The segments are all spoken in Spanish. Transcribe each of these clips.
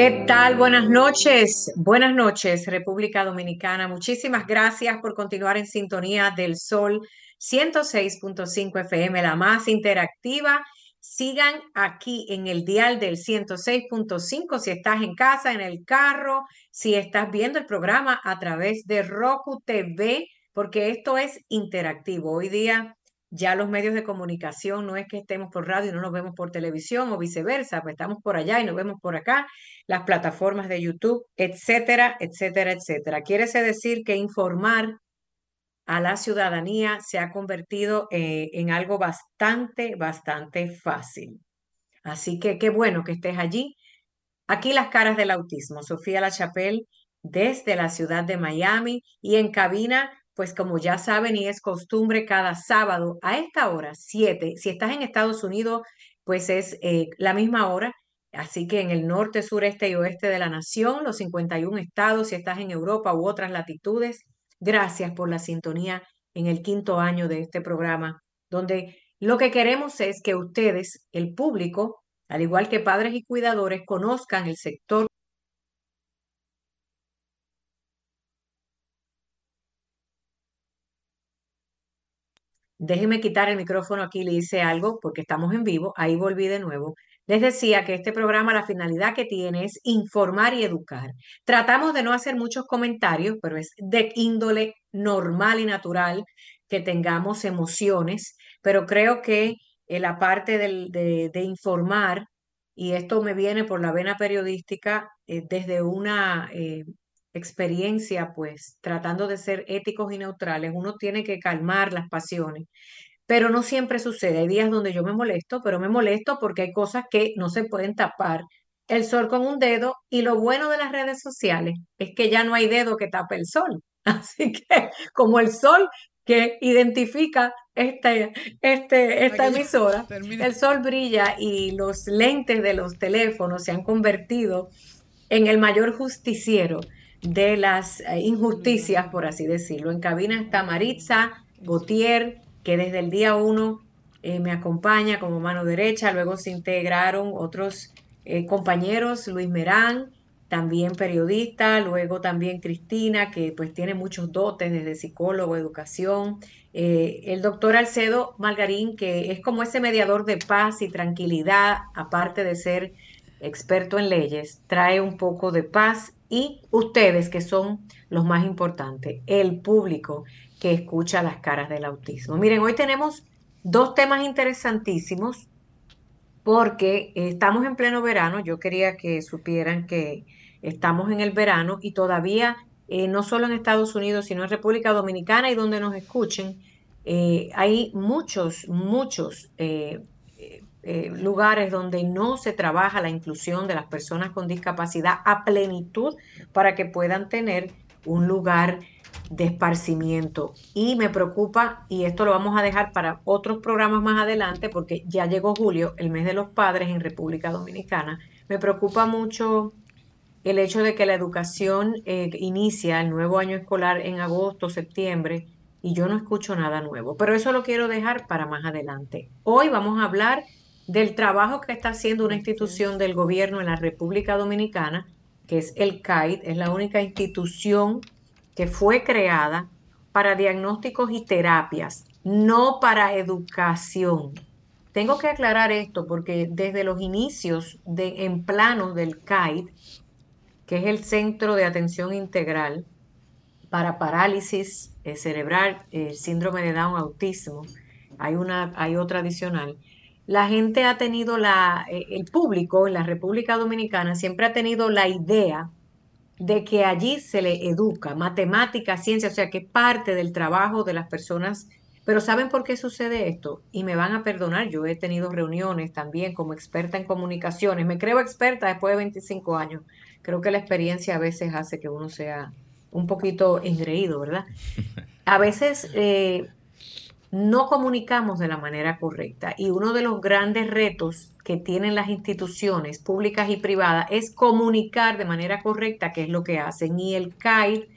¿Qué tal? Buenas noches. Buenas noches, República Dominicana. Muchísimas gracias por continuar en sintonía del Sol 106.5 FM, la más interactiva. Sigan aquí en el dial del 106.5 si estás en casa, en el carro, si estás viendo el programa a través de Roku TV, porque esto es interactivo. Hoy día ya los medios de comunicación no es que estemos por radio y no nos vemos por televisión o viceversa, pues estamos por allá y nos vemos por acá, las plataformas de YouTube, etcétera, etcétera, etcétera. Quiere decir que informar a la ciudadanía se ha convertido eh, en algo bastante, bastante fácil. Así que qué bueno que estés allí. Aquí las caras del autismo. Sofía La Chapelle desde la ciudad de Miami y en cabina pues como ya saben y es costumbre cada sábado a esta hora, 7, si estás en Estados Unidos, pues es eh, la misma hora, así que en el norte, sureste y oeste de la nación, los 51 estados, si estás en Europa u otras latitudes, gracias por la sintonía en el quinto año de este programa, donde lo que queremos es que ustedes, el público, al igual que padres y cuidadores, conozcan el sector Déjeme quitar el micrófono aquí, le hice algo porque estamos en vivo, ahí volví de nuevo. Les decía que este programa la finalidad que tiene es informar y educar. Tratamos de no hacer muchos comentarios, pero es de índole normal y natural que tengamos emociones, pero creo que en la parte de, informar, y esto me viene por la vena periodística eh, desde una eh, experiencia, pues tratando de ser éticos y neutrales, uno tiene que calmar las pasiones, pero no siempre sucede. Hay días donde yo me molesto, pero me molesto porque hay cosas que no se pueden tapar. El sol con un dedo y lo bueno de las redes sociales es que ya no hay dedo que tape el sol. Así que como el sol que identifica este, este, esta emisora, el sol brilla y los lentes de los teléfonos se han convertido en el mayor justiciero de las eh, injusticias, por así decirlo. En cabina está Maritza Gautier, que desde el día uno eh, me acompaña como mano derecha. Luego se integraron otros eh, compañeros, Luis Merán, también periodista, luego también Cristina, que pues tiene muchos dotes desde psicólogo, educación. el doctor Alcedo Margarín, que es como ese mediador de paz y tranquilidad, aparte de ser experto en leyes, trae un poco de paz y ustedes que son los más importantes, el público que escucha las caras del autismo. Miren, hoy tenemos dos temas interesantísimos porque estamos en pleno verano. Yo quería que supieran que estamos en el verano y todavía eh, no solo en Estados Unidos, sino en República Dominicana y donde nos escuchen, eh, hay muchos, muchos eh, eh, lugares donde no se trabaja la inclusión de las personas con discapacidad a plenitud para que puedan tener un lugar de esparcimiento. Y me preocupa, y esto lo vamos a dejar para otros programas más adelante, porque ya llegó julio, el mes de los padres en República Dominicana, me preocupa mucho el hecho de que la educación eh, inicia el nuevo año escolar en agosto, septiembre, y yo no escucho nada nuevo. Pero eso lo quiero dejar para más adelante. Hoy vamos a hablar del trabajo que está haciendo una institución del gobierno en la República Dominicana, que es el CAID, es la única institución que fue creada para diagnósticos y terapias, no para educación. Tengo que aclarar esto porque desde los inicios de, en plano del CAID, que es el Centro de Atención Integral para Parálisis eh, Cerebral, el síndrome de Down, autismo, hay, una, hay otra adicional, la gente ha tenido la, eh, el público en la República Dominicana siempre ha tenido la idea de que allí se le educa matemática, ciencia, o sea que parte del trabajo de las personas Pero ¿saben por qué sucede esto? Y me van a perdonar, yo he tenido reuniones también como experta en comunicaciones, me creo experta después de 25 años. Creo que la experiencia a veces hace que uno sea un poquito engreído, ¿verdad? A veces eh, no comunicamos de la manera correcta y uno de los grandes retos que tienen las instituciones públicas y privadas es comunicar de manera correcta qué es lo que hacen. Y el CAI,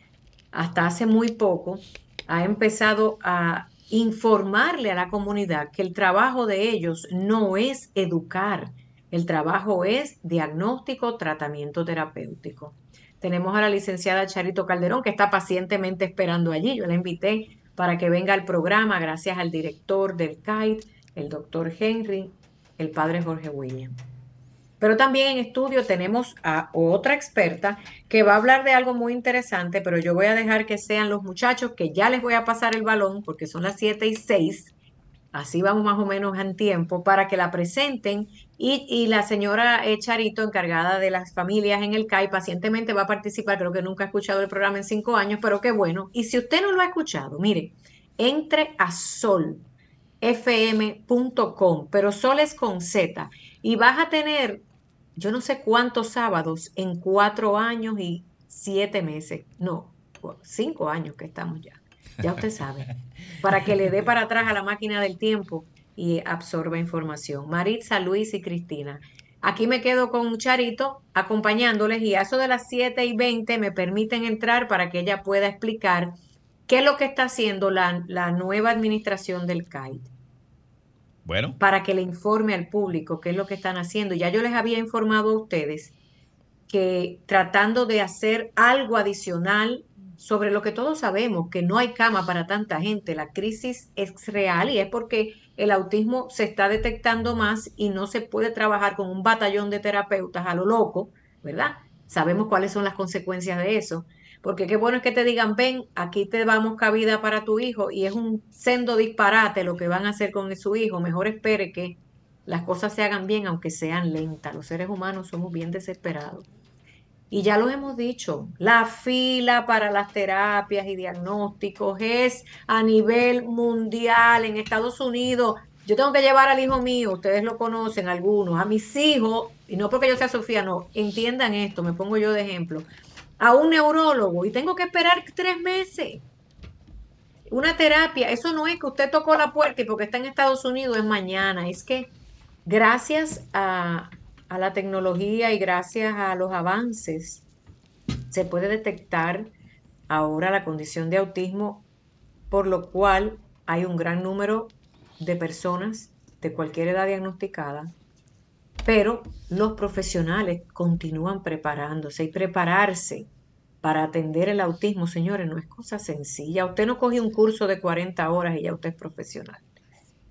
hasta hace muy poco, ha empezado a informarle a la comunidad que el trabajo de ellos no es educar, el trabajo es diagnóstico, tratamiento terapéutico. Tenemos a la licenciada Charito Calderón que está pacientemente esperando allí. Yo la invité para que venga al programa gracias al director del CAIT, el doctor Henry, el padre Jorge William. Pero también en estudio tenemos a otra experta que va a hablar de algo muy interesante, pero yo voy a dejar que sean los muchachos que ya les voy a pasar el balón porque son las 7 y 6 así vamos más o menos en tiempo, para que la presenten y, la señora Charito, encargada de las familias en el CAI, pacientemente va a participar, creo que nunca ha escuchado el programa en cinco años, pero qué bueno. Y si usted no lo ha escuchado, mire, entre a solfm.com, pero sol es con Z, y vas a tener, yo no sé cuántos sábados en cuatro años y siete meses, no, cinco años que estamos ya. Ya usted sabe, para que le dé para atrás a la máquina del tiempo y absorba información. Maritza, Luis y Cristina. Aquí me quedo con Charito acompañándoles y a eso de las 7 y 20 me permiten entrar para que ella pueda explicar qué es lo que está haciendo la, la nueva administración del CAIT. Bueno. Para que le informe al público qué es lo que están haciendo. Ya yo les había informado a ustedes que tratando de hacer algo adicional sobre lo que todos sabemos, que no hay cama para tanta gente. La crisis es real y es porque el autismo se está detectando más y no se puede trabajar con un batallón de terapeutas a lo loco, ¿verdad? Sabemos cuáles son las consecuencias de eso. Porque qué bueno es que te digan, ven, aquí te damos cabida para tu hijo y es un sendo disparate lo que van a hacer con su hijo. Mejor espere que las cosas se hagan bien, aunque sean lentas. Los seres humanos somos bien desesperados. Y ya lo hemos dicho, la fila para las terapias y diagnósticos es a nivel mundial. En Estados Unidos, yo tengo que llevar al hijo mío, ustedes lo conocen algunos, a mis hijos, y no porque yo sea Sofía, no, entiendan esto, me pongo yo de ejemplo, a un neurólogo y tengo que esperar tres meses. Una terapia, eso no es que usted tocó la puerta y porque está en Estados Unidos es mañana, es que gracias a, a la tecnología y gracias a los avances se puede detectar ahora la condición de autismo, por lo cual hay un gran número de personas de cualquier edad diagnosticada, pero los profesionales continúan preparándose y prepararse para atender el autismo, señores, no es cosa sencilla. Usted no coge un curso de 40 horas y ya usted es profesional,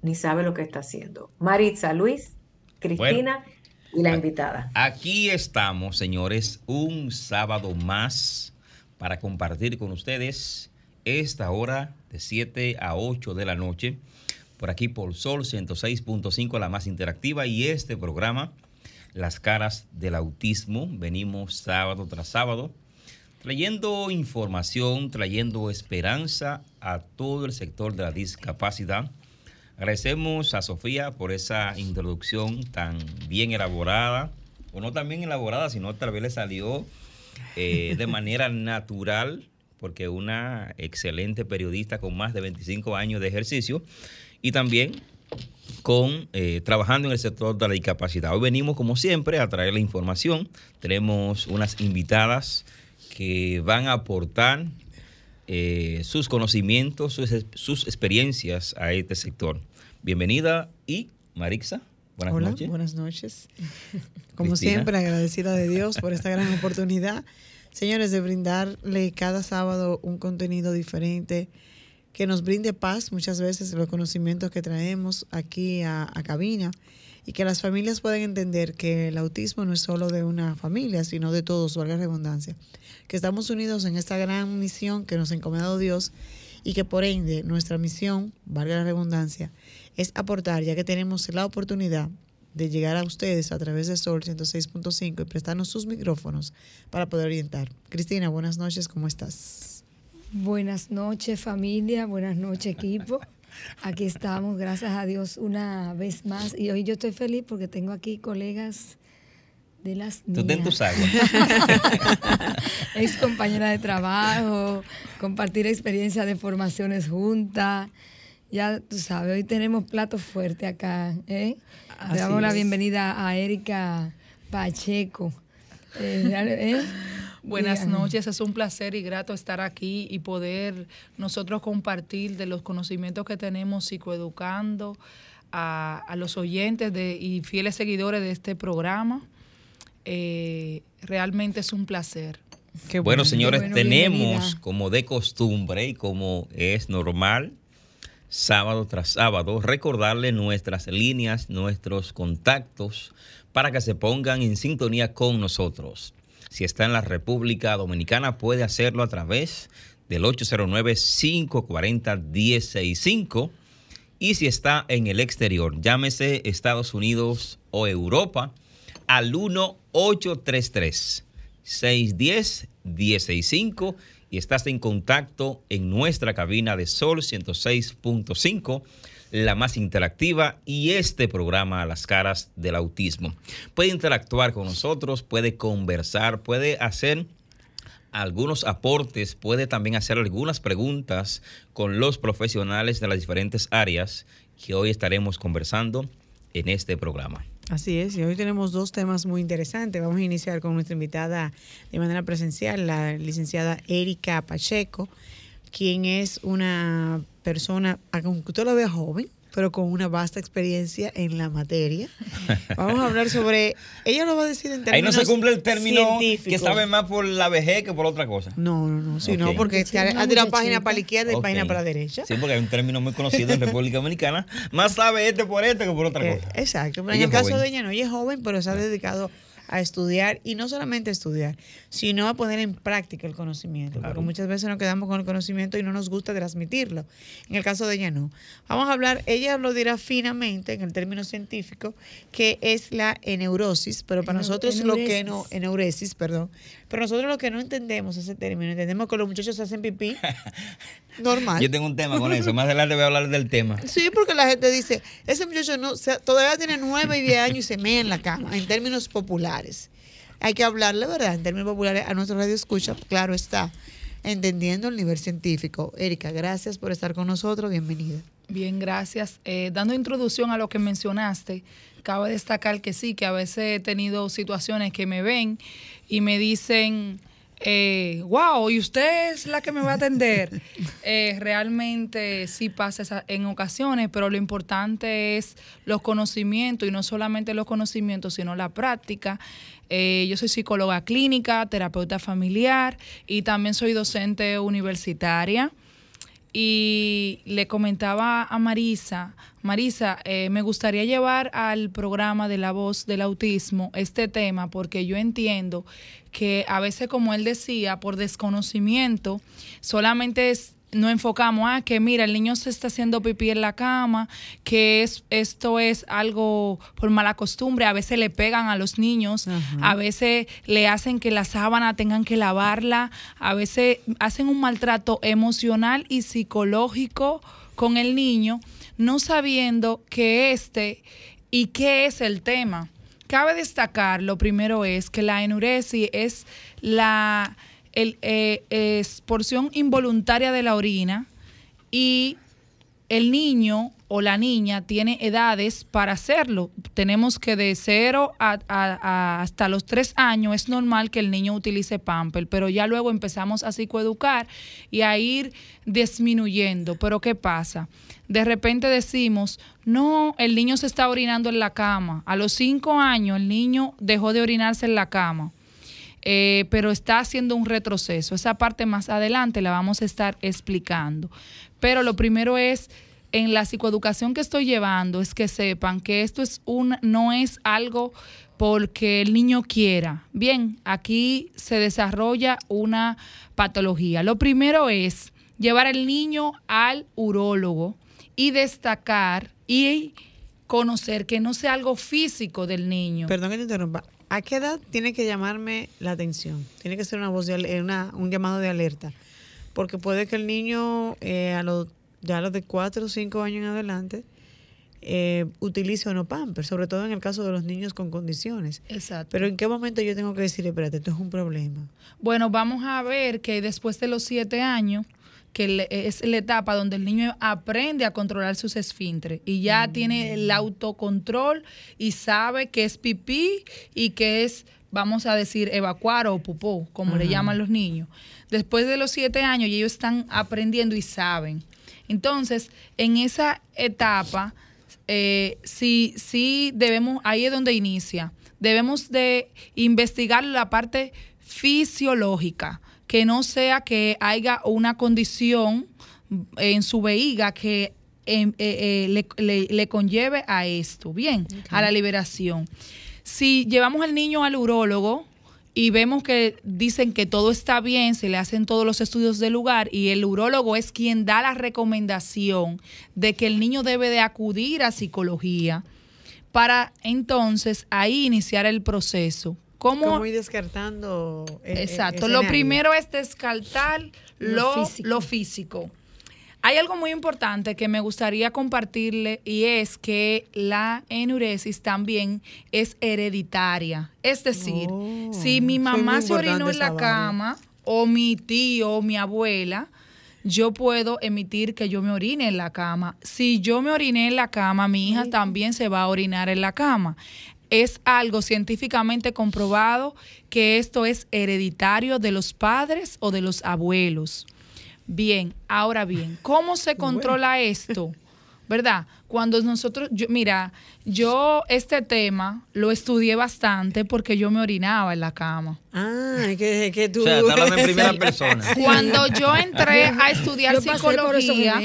ni sabe lo que está haciendo. Maritza, Luis, Cristina y la invitada. Aquí estamos, señores, un sábado más para compartir con ustedes esta hora de 7 a 8 de la noche, por aquí por Sol 106.5, la más interactiva, y este programa, Las caras del autismo, venimos sábado tras sábado, trayendo información, trayendo esperanza a todo el sector de la discapacidad Agradecemos a Sofía por esa introducción tan bien elaborada, o no tan bien elaborada, sino tal vez le salió eh, de manera natural, porque una excelente periodista con más de 25 años de ejercicio y también con eh, trabajando en el sector de la discapacidad. Hoy venimos, como siempre, a traer la información. Tenemos unas invitadas que van a aportar eh, sus conocimientos, sus, sus, experiencias a este sector. Bienvenida y Marixa. Buenas Hola, noches. Buenas noches. Como siempre, agradecida de Dios por esta gran oportunidad. Señores, de brindarle cada sábado un contenido diferente que nos brinde paz muchas veces los conocimientos que traemos aquí a, a cabina y que las familias puedan entender que el autismo no es solo de una familia, sino de todos, valga la redundancia. Que estamos unidos en esta gran misión que nos ha encomendado Dios y que por ende nuestra misión, valga la redundancia, es aportar, ya que tenemos la oportunidad de llegar a ustedes a través de Sol 106.5 y prestarnos sus micrófonos para poder orientar. Cristina, buenas noches, ¿cómo estás? Buenas noches familia, buenas noches equipo. Aquí estamos, gracias a Dios, una vez más. Y hoy yo estoy feliz porque tengo aquí colegas de las Tú ten tus aguas. Ex compañera de trabajo, compartir experiencia de formaciones juntas. Ya tú sabes, hoy tenemos plato fuerte acá. ¿eh? Le damos la bienvenida a Erika Pacheco. Eh, ¿eh? Buenas noches, es un placer y grato estar aquí y poder nosotros compartir de los conocimientos que tenemos psicoeducando a, a los oyentes de, y fieles seguidores de este programa. Eh, realmente es un placer. Qué bueno, señores, tenemos como de costumbre y como es normal, sábado tras sábado, recordarle nuestras líneas, nuestros contactos para que se pongan en sintonía con nosotros. Si está en la República Dominicana, puede hacerlo a través del 809-540-165. Y si está en el exterior, llámese Estados Unidos o Europa, al 1-833-610-165 y estás en contacto en nuestra cabina de Sol 106.5 la más interactiva y este programa a las caras del autismo. Puede interactuar con nosotros, puede conversar, puede hacer algunos aportes, puede también hacer algunas preguntas con los profesionales de las diferentes áreas que hoy estaremos conversando en este programa. Así es, y hoy tenemos dos temas muy interesantes. Vamos a iniciar con nuestra invitada de manera presencial, la licenciada Erika Pacheco, quien es una persona, aunque usted lo vea joven, pero con una vasta experiencia en la materia. Vamos a hablar sobre, ella lo va a decir en términos Ahí no se cumple el término que sabe más por la vejez que por otra cosa. No, no, no, sí, no, porque sí, ha tirado página para la izquierda y página para la derecha. Sí, porque hay un término muy conocido en República Dominicana, más sabe este por este que por otra eh, cosa. exacto, pero en el caso de ella no, ella es joven, pero se ha dedicado a estudiar y no solamente a estudiar, sino a poner en práctica el conocimiento, porque muchas veces nos quedamos con el conocimiento y no nos gusta transmitirlo. En el caso de ella no. Vamos a hablar, ella lo dirá finamente en el término científico, que es la eneurosis, pero para nosotros lo que no, eneuresis, perdón, pero nosotros lo que no entendemos ese término, entendemos que los muchachos hacen pipí normal. Yo tengo un tema con eso, más adelante voy a hablar del tema. Sí, porque la gente dice, ese muchacho no, todavía tiene nueve y diez años y se mea en la cama, en términos populares. Hay que hablarle, ¿verdad? En términos populares a nuestro radio escucha, claro está, entendiendo el nivel científico. Erika, gracias por estar con nosotros, bienvenida. Bien, gracias. Eh, dando introducción a lo que mencionaste, cabe destacar que sí, que a veces he tenido situaciones que me ven y me dicen, eh, wow, y usted es la que me va a atender. Eh, realmente sí pasa en ocasiones, pero lo importante es los conocimientos y no solamente los conocimientos, sino la práctica. Eh, yo soy psicóloga clínica, terapeuta familiar y también soy docente universitaria y le comentaba a Marisa, Marisa, eh, me gustaría llevar al programa de la voz del autismo este tema porque yo entiendo que a veces, como él decía, por desconocimiento, solamente es no enfocamos a que mira, el niño se está haciendo pipí en la cama, que es, esto es algo por mala costumbre, a veces le pegan a los niños, a veces le hacen que la sábana tengan que lavarla, a veces hacen un maltrato emocional y psicológico con el niño, no sabiendo que este y qué es el tema. Cabe destacar, lo primero es que la enuresis es la el, eh, es porción involuntaria de la orina y el niño o la niña tiene edades para hacerlo. Tenemos que de cero hasta los tres años es normal que el niño utilice pamper, pero ya luego empezamos a psicoeducar y a ir disminuyendo. Pero ¿qué pasa? De repente decimos, no, el niño se está orinando en la cama. A los cinco años el niño dejó de orinarse en la cama eh, pero está haciendo un retroceso. Esa parte más adelante la vamos a estar explicando. Pero lo primero es, en la psicoeducación que estoy llevando, es que sepan que esto es un, no es algo porque el niño quiera. Bien, aquí se desarrolla una patología. Lo primero es llevar al niño al urólogo y destacar y conocer que no sea algo físico del niño. Perdón que te interrumpa. ¿A qué edad tiene que llamarme la atención? Tiene que ser una voz de, una, un llamado de alerta. Porque puede que el niño eh, a los ya los de 4 o 5 años en adelante, eh, utilice o no pamper, sobre todo en el caso de los niños con condiciones. Exacto. Pero ¿en qué momento yo tengo que decir, espérate, esto es un problema? Bueno, vamos a ver que después de los siete años, que es la etapa donde el niño aprende a controlar sus esfínteres y ya Mm. tiene el autocontrol y sabe que es pipí y que es, vamos a decir, evacuar o pupó, como le llaman los niños. Después de los siete años, ellos están aprendiendo y saben. Entonces, en esa etapa, eh, sí, sí debemos, ahí es donde inicia, debemos de investigar la parte fisiológica, que no sea que haya una condición en su vejiga que em, eh, eh, le, le- le conlleve a esto, bien, a la liberación. Si llevamos al niño al urólogo y vemos que dicen que todo está bien, se le hacen todos los estudios del lugar y el urólogo es quien da la recomendación de que el niño debe de acudir a psicología para entonces ahí iniciar el proceso. ¿Cómo? Como ir descartando. eh, eh, Exacto. Lo primero es descartar Lo lo, físico. lo físico. Hay algo muy importante que me gustaría compartirle y es que la enuresis también es hereditaria. Es decir, Oh, si mi mamá se orinó en la cama o mi tío o mi abuela, yo puedo emitir que yo me orine en la cama. Si yo me oriné en la cama, mi hija también se va a orinar en la cama. Es algo científicamente comprobado que esto es hereditario de los padres o de los abuelos. Bien, ahora bien, ¿cómo se controla esto? ¿Verdad? Cuando nosotros, yo, mira, yo este tema lo estudié bastante porque yo me orinaba en la cama. Ah, es que, que tú. O sea, hablando en primera persona. Cuando yo entré a estudiar Yo psicología,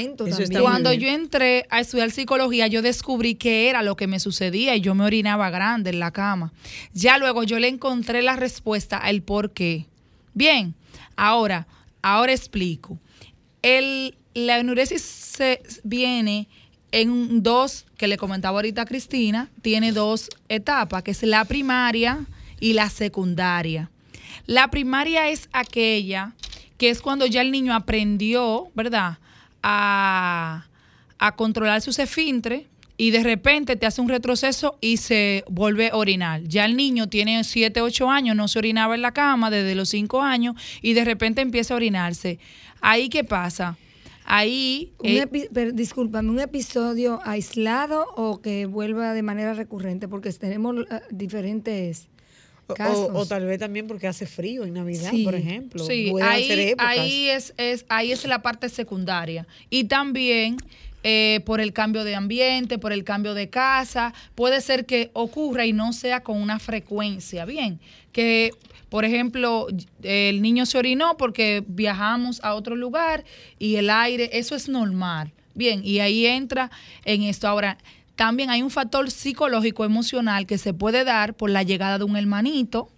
cuando yo entré a estudiar psicología, yo descubrí que era lo que me sucedía y yo me orinaba grande en la cama. Ya luego yo le encontré la respuesta al por qué. Bien, ahora, ahora explico. El, la enuresis se viene en dos, que le comentaba ahorita a Cristina, tiene dos etapas, que es la primaria y la secundaria. La primaria es aquella que es cuando ya el niño aprendió, ¿verdad?, a, a controlar sus esfínteres y de repente te hace un retroceso y se vuelve a orinar. Ya el niño tiene 7, 8 años, no se orinaba en la cama desde los 5 años y de repente empieza a orinarse. Ahí, ¿qué pasa? Ahí... Un eh, pero, discúlpame, un episodio aislado o que vuelva de manera recurrente, porque tenemos eh, diferentes casos. o- o tal vez también porque hace frío en Navidad, Sí. por ejemplo. Sí, ahí, ahí es, es, ahí es la parte secundaria. Y también eh, por el cambio de ambiente, por el cambio de casa, puede ser que ocurra y no sea con una frecuencia. Bien, que por ejemplo el niño se orinó porque viajamos a otro lugar y el aire, eso es normal. Bien, y ahí entra en esto. Ahora, también hay un factor psicológico, emocional que se puede dar por la llegada de un hermanito,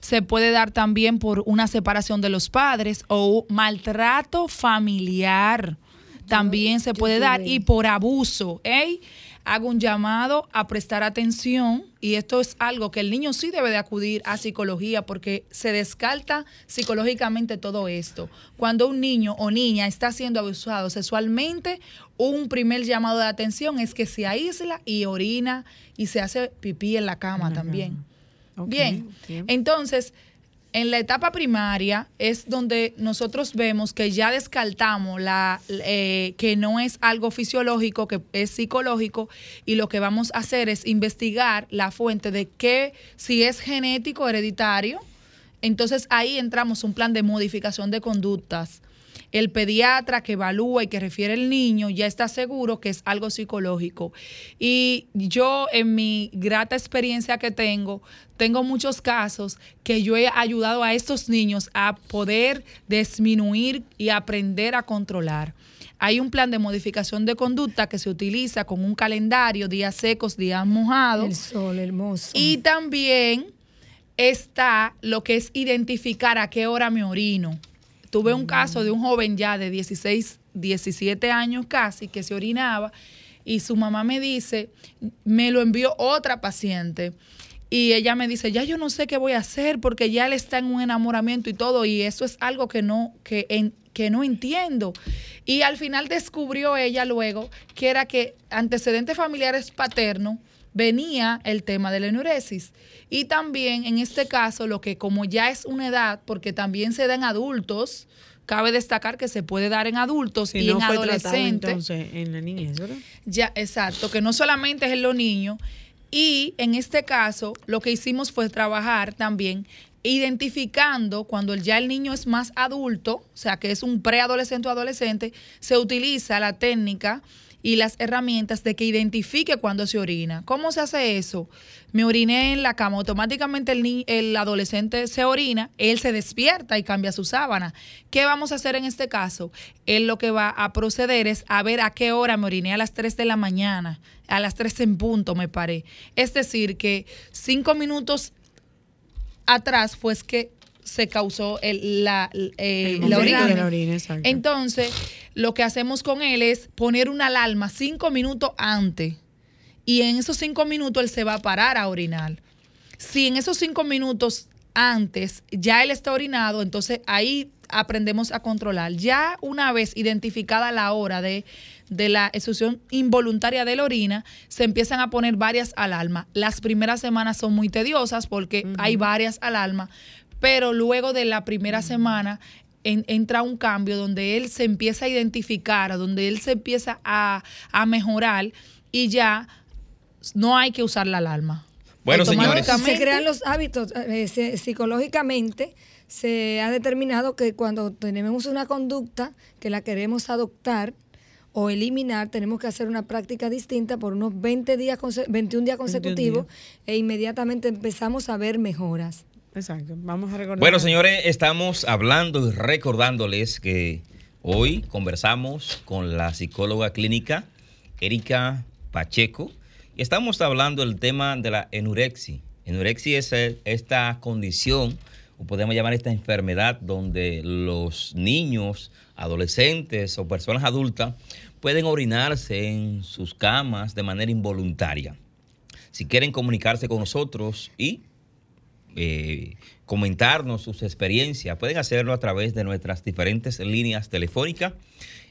se puede dar también por una separación de los padres o maltrato familiar. También se puede dar y por abuso. ¿eh? Hago un llamado a prestar atención y esto es algo que el niño sí debe de acudir a psicología porque se descarta psicológicamente todo esto. Cuando un niño o niña está siendo abusado sexualmente, un primer llamado de atención es que se aísla y orina y se hace pipí en la cama también. Bien. entonces, en la etapa primaria es donde nosotros vemos que ya descartamos la, eh, que no es algo fisiológico, que es psicológico, y lo que vamos a hacer es investigar la fuente de que si es genético, hereditario, entonces ahí entramos un plan de modificación de conductas. El pediatra que evalúa y que refiere el niño ya está seguro que es algo psicológico. Y yo en mi grata experiencia que tengo, tengo muchos casos que yo he ayudado a estos niños a poder disminuir y aprender a controlar. Hay un plan de modificación de conducta que se utiliza con un calendario, días secos, días mojados. El sol hermoso. Y también está lo que es identificar a qué hora me orino. Tuve un caso de un joven ya de 16, 17 años casi que se orinaba y su mamá me dice, me lo envió otra paciente. Y ella me dice, ya yo no sé qué voy a hacer porque ya él está en un enamoramiento y todo, y eso es algo que no, que, en- que no entiendo. Y al final descubrió ella luego que era que antecedentes familiares paternos venía el tema de la enuresis. Y también en este caso, lo que como ya es una edad, porque también se da en adultos, cabe destacar que se puede dar en adultos y en adolescentes. Entonces, en la niñez, ¿verdad? Ya, exacto, que no solamente es en los niños. Y en este caso, lo que hicimos fue trabajar también identificando cuando ya el niño es más adulto, o sea, que es un preadolescente o adolescente, se utiliza la técnica y las herramientas de que identifique cuando se orina. ¿Cómo se hace eso? Me oriné en la cama, automáticamente el, el adolescente se orina, él se despierta y cambia su sábana. ¿Qué vamos a hacer en este caso? Él lo que va a proceder es a ver a qué hora me oriné a las 3 de la mañana, a las 3 en punto me paré. Es decir, que cinco minutos atrás fue que se causó el, la, eh, la, orina. Entonces, lo que hacemos con él es poner una alarma cinco minutos antes. Y en esos cinco minutos él se va a parar a orinar. Si en esos cinco minutos antes ya él está orinado, entonces ahí aprendemos a controlar. Ya una vez identificada la hora de, de la exusión involuntaria de la orina, se empiezan a poner varias alarmas. Las primeras semanas son muy tediosas porque hay varias alarmas, pero luego de la primera semana entra un cambio donde él se empieza a identificar, donde él se empieza a, mejorar y ya no hay que usar la alarma. Bueno, señores. Se crean los hábitos eh, psicológicamente. Se ha determinado que cuando tenemos una conducta que la queremos adoptar, o eliminar, tenemos que hacer una práctica distinta por unos 20 días, 21 días consecutivos e inmediatamente empezamos a ver mejoras. Exacto. Vamos a recordar. Bueno, señores, estamos hablando y recordándoles que hoy conversamos con la psicóloga clínica Erika Pacheco y estamos hablando del tema de la enurexia. Enurexia es esta condición, o podemos llamar esta enfermedad, donde los niños, adolescentes o personas adultas pueden orinarse en sus camas de manera involuntaria. Si quieren comunicarse con nosotros y eh, comentarnos sus experiencias, pueden hacerlo a través de nuestras diferentes líneas telefónicas.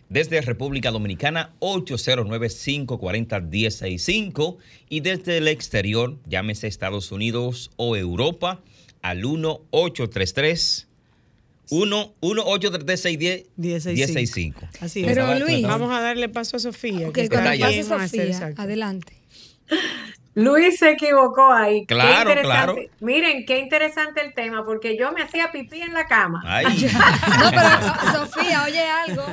Desde República Dominicana, 809-540-165 y desde el exterior, llámese Estados Unidos o Europa, al 1-833. 1 1 8 1065 Así es. Pero Luis, vamos a darle paso a Sofía. que cuando pase Sofía, adelante. Luis se equivocó ahí. Claro, claro. Miren, qué interesante el tema, porque yo me hacía pipí en la cama. no, pero Sofía, oye algo.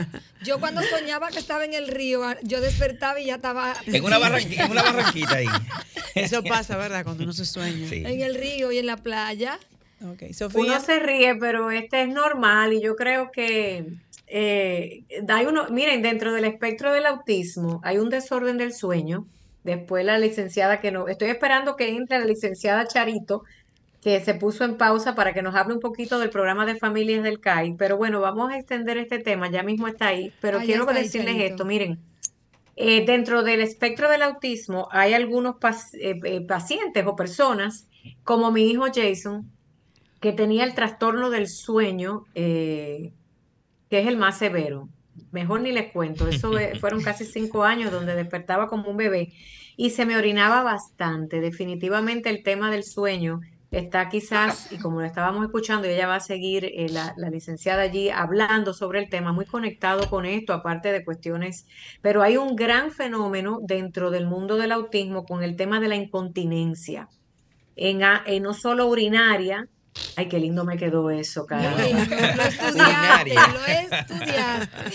Yo cuando soñaba que estaba en el río, yo despertaba y ya estaba... En una, barranquita, en una barranquita ahí. Eso pasa, ¿verdad? Cuando uno se sueña. En el río y en la playa. Okay. Sofía. Uno se ríe, pero este es normal y yo creo que eh, hay uno, miren, dentro del espectro del autismo hay un desorden del sueño Después la licenciada que no, estoy esperando que entre la licenciada Charito, que se puso en pausa para que nos hable un poquito del programa de familias del CAI. Pero bueno, vamos a extender este tema, ya mismo está ahí. Pero quiero decirles esto, miren, eh, dentro del espectro del autismo hay algunos eh, eh, pacientes o personas, como mi hijo Jason, que tenía el trastorno del sueño, que es el más severo mejor ni les cuento, eso fueron casi cinco años donde despertaba como un bebé y se me orinaba bastante. Definitivamente el tema del sueño está quizás, y como lo estábamos escuchando, y ella va a seguir, eh, la, la, licenciada allí, hablando sobre el tema, muy conectado con esto, aparte de cuestiones, pero hay un gran fenómeno dentro del mundo del autismo con el tema de la incontinencia, en, en no solo urinaria, Ay, qué lindo me quedó eso, cara. lo estudiaste, lo estudiaste.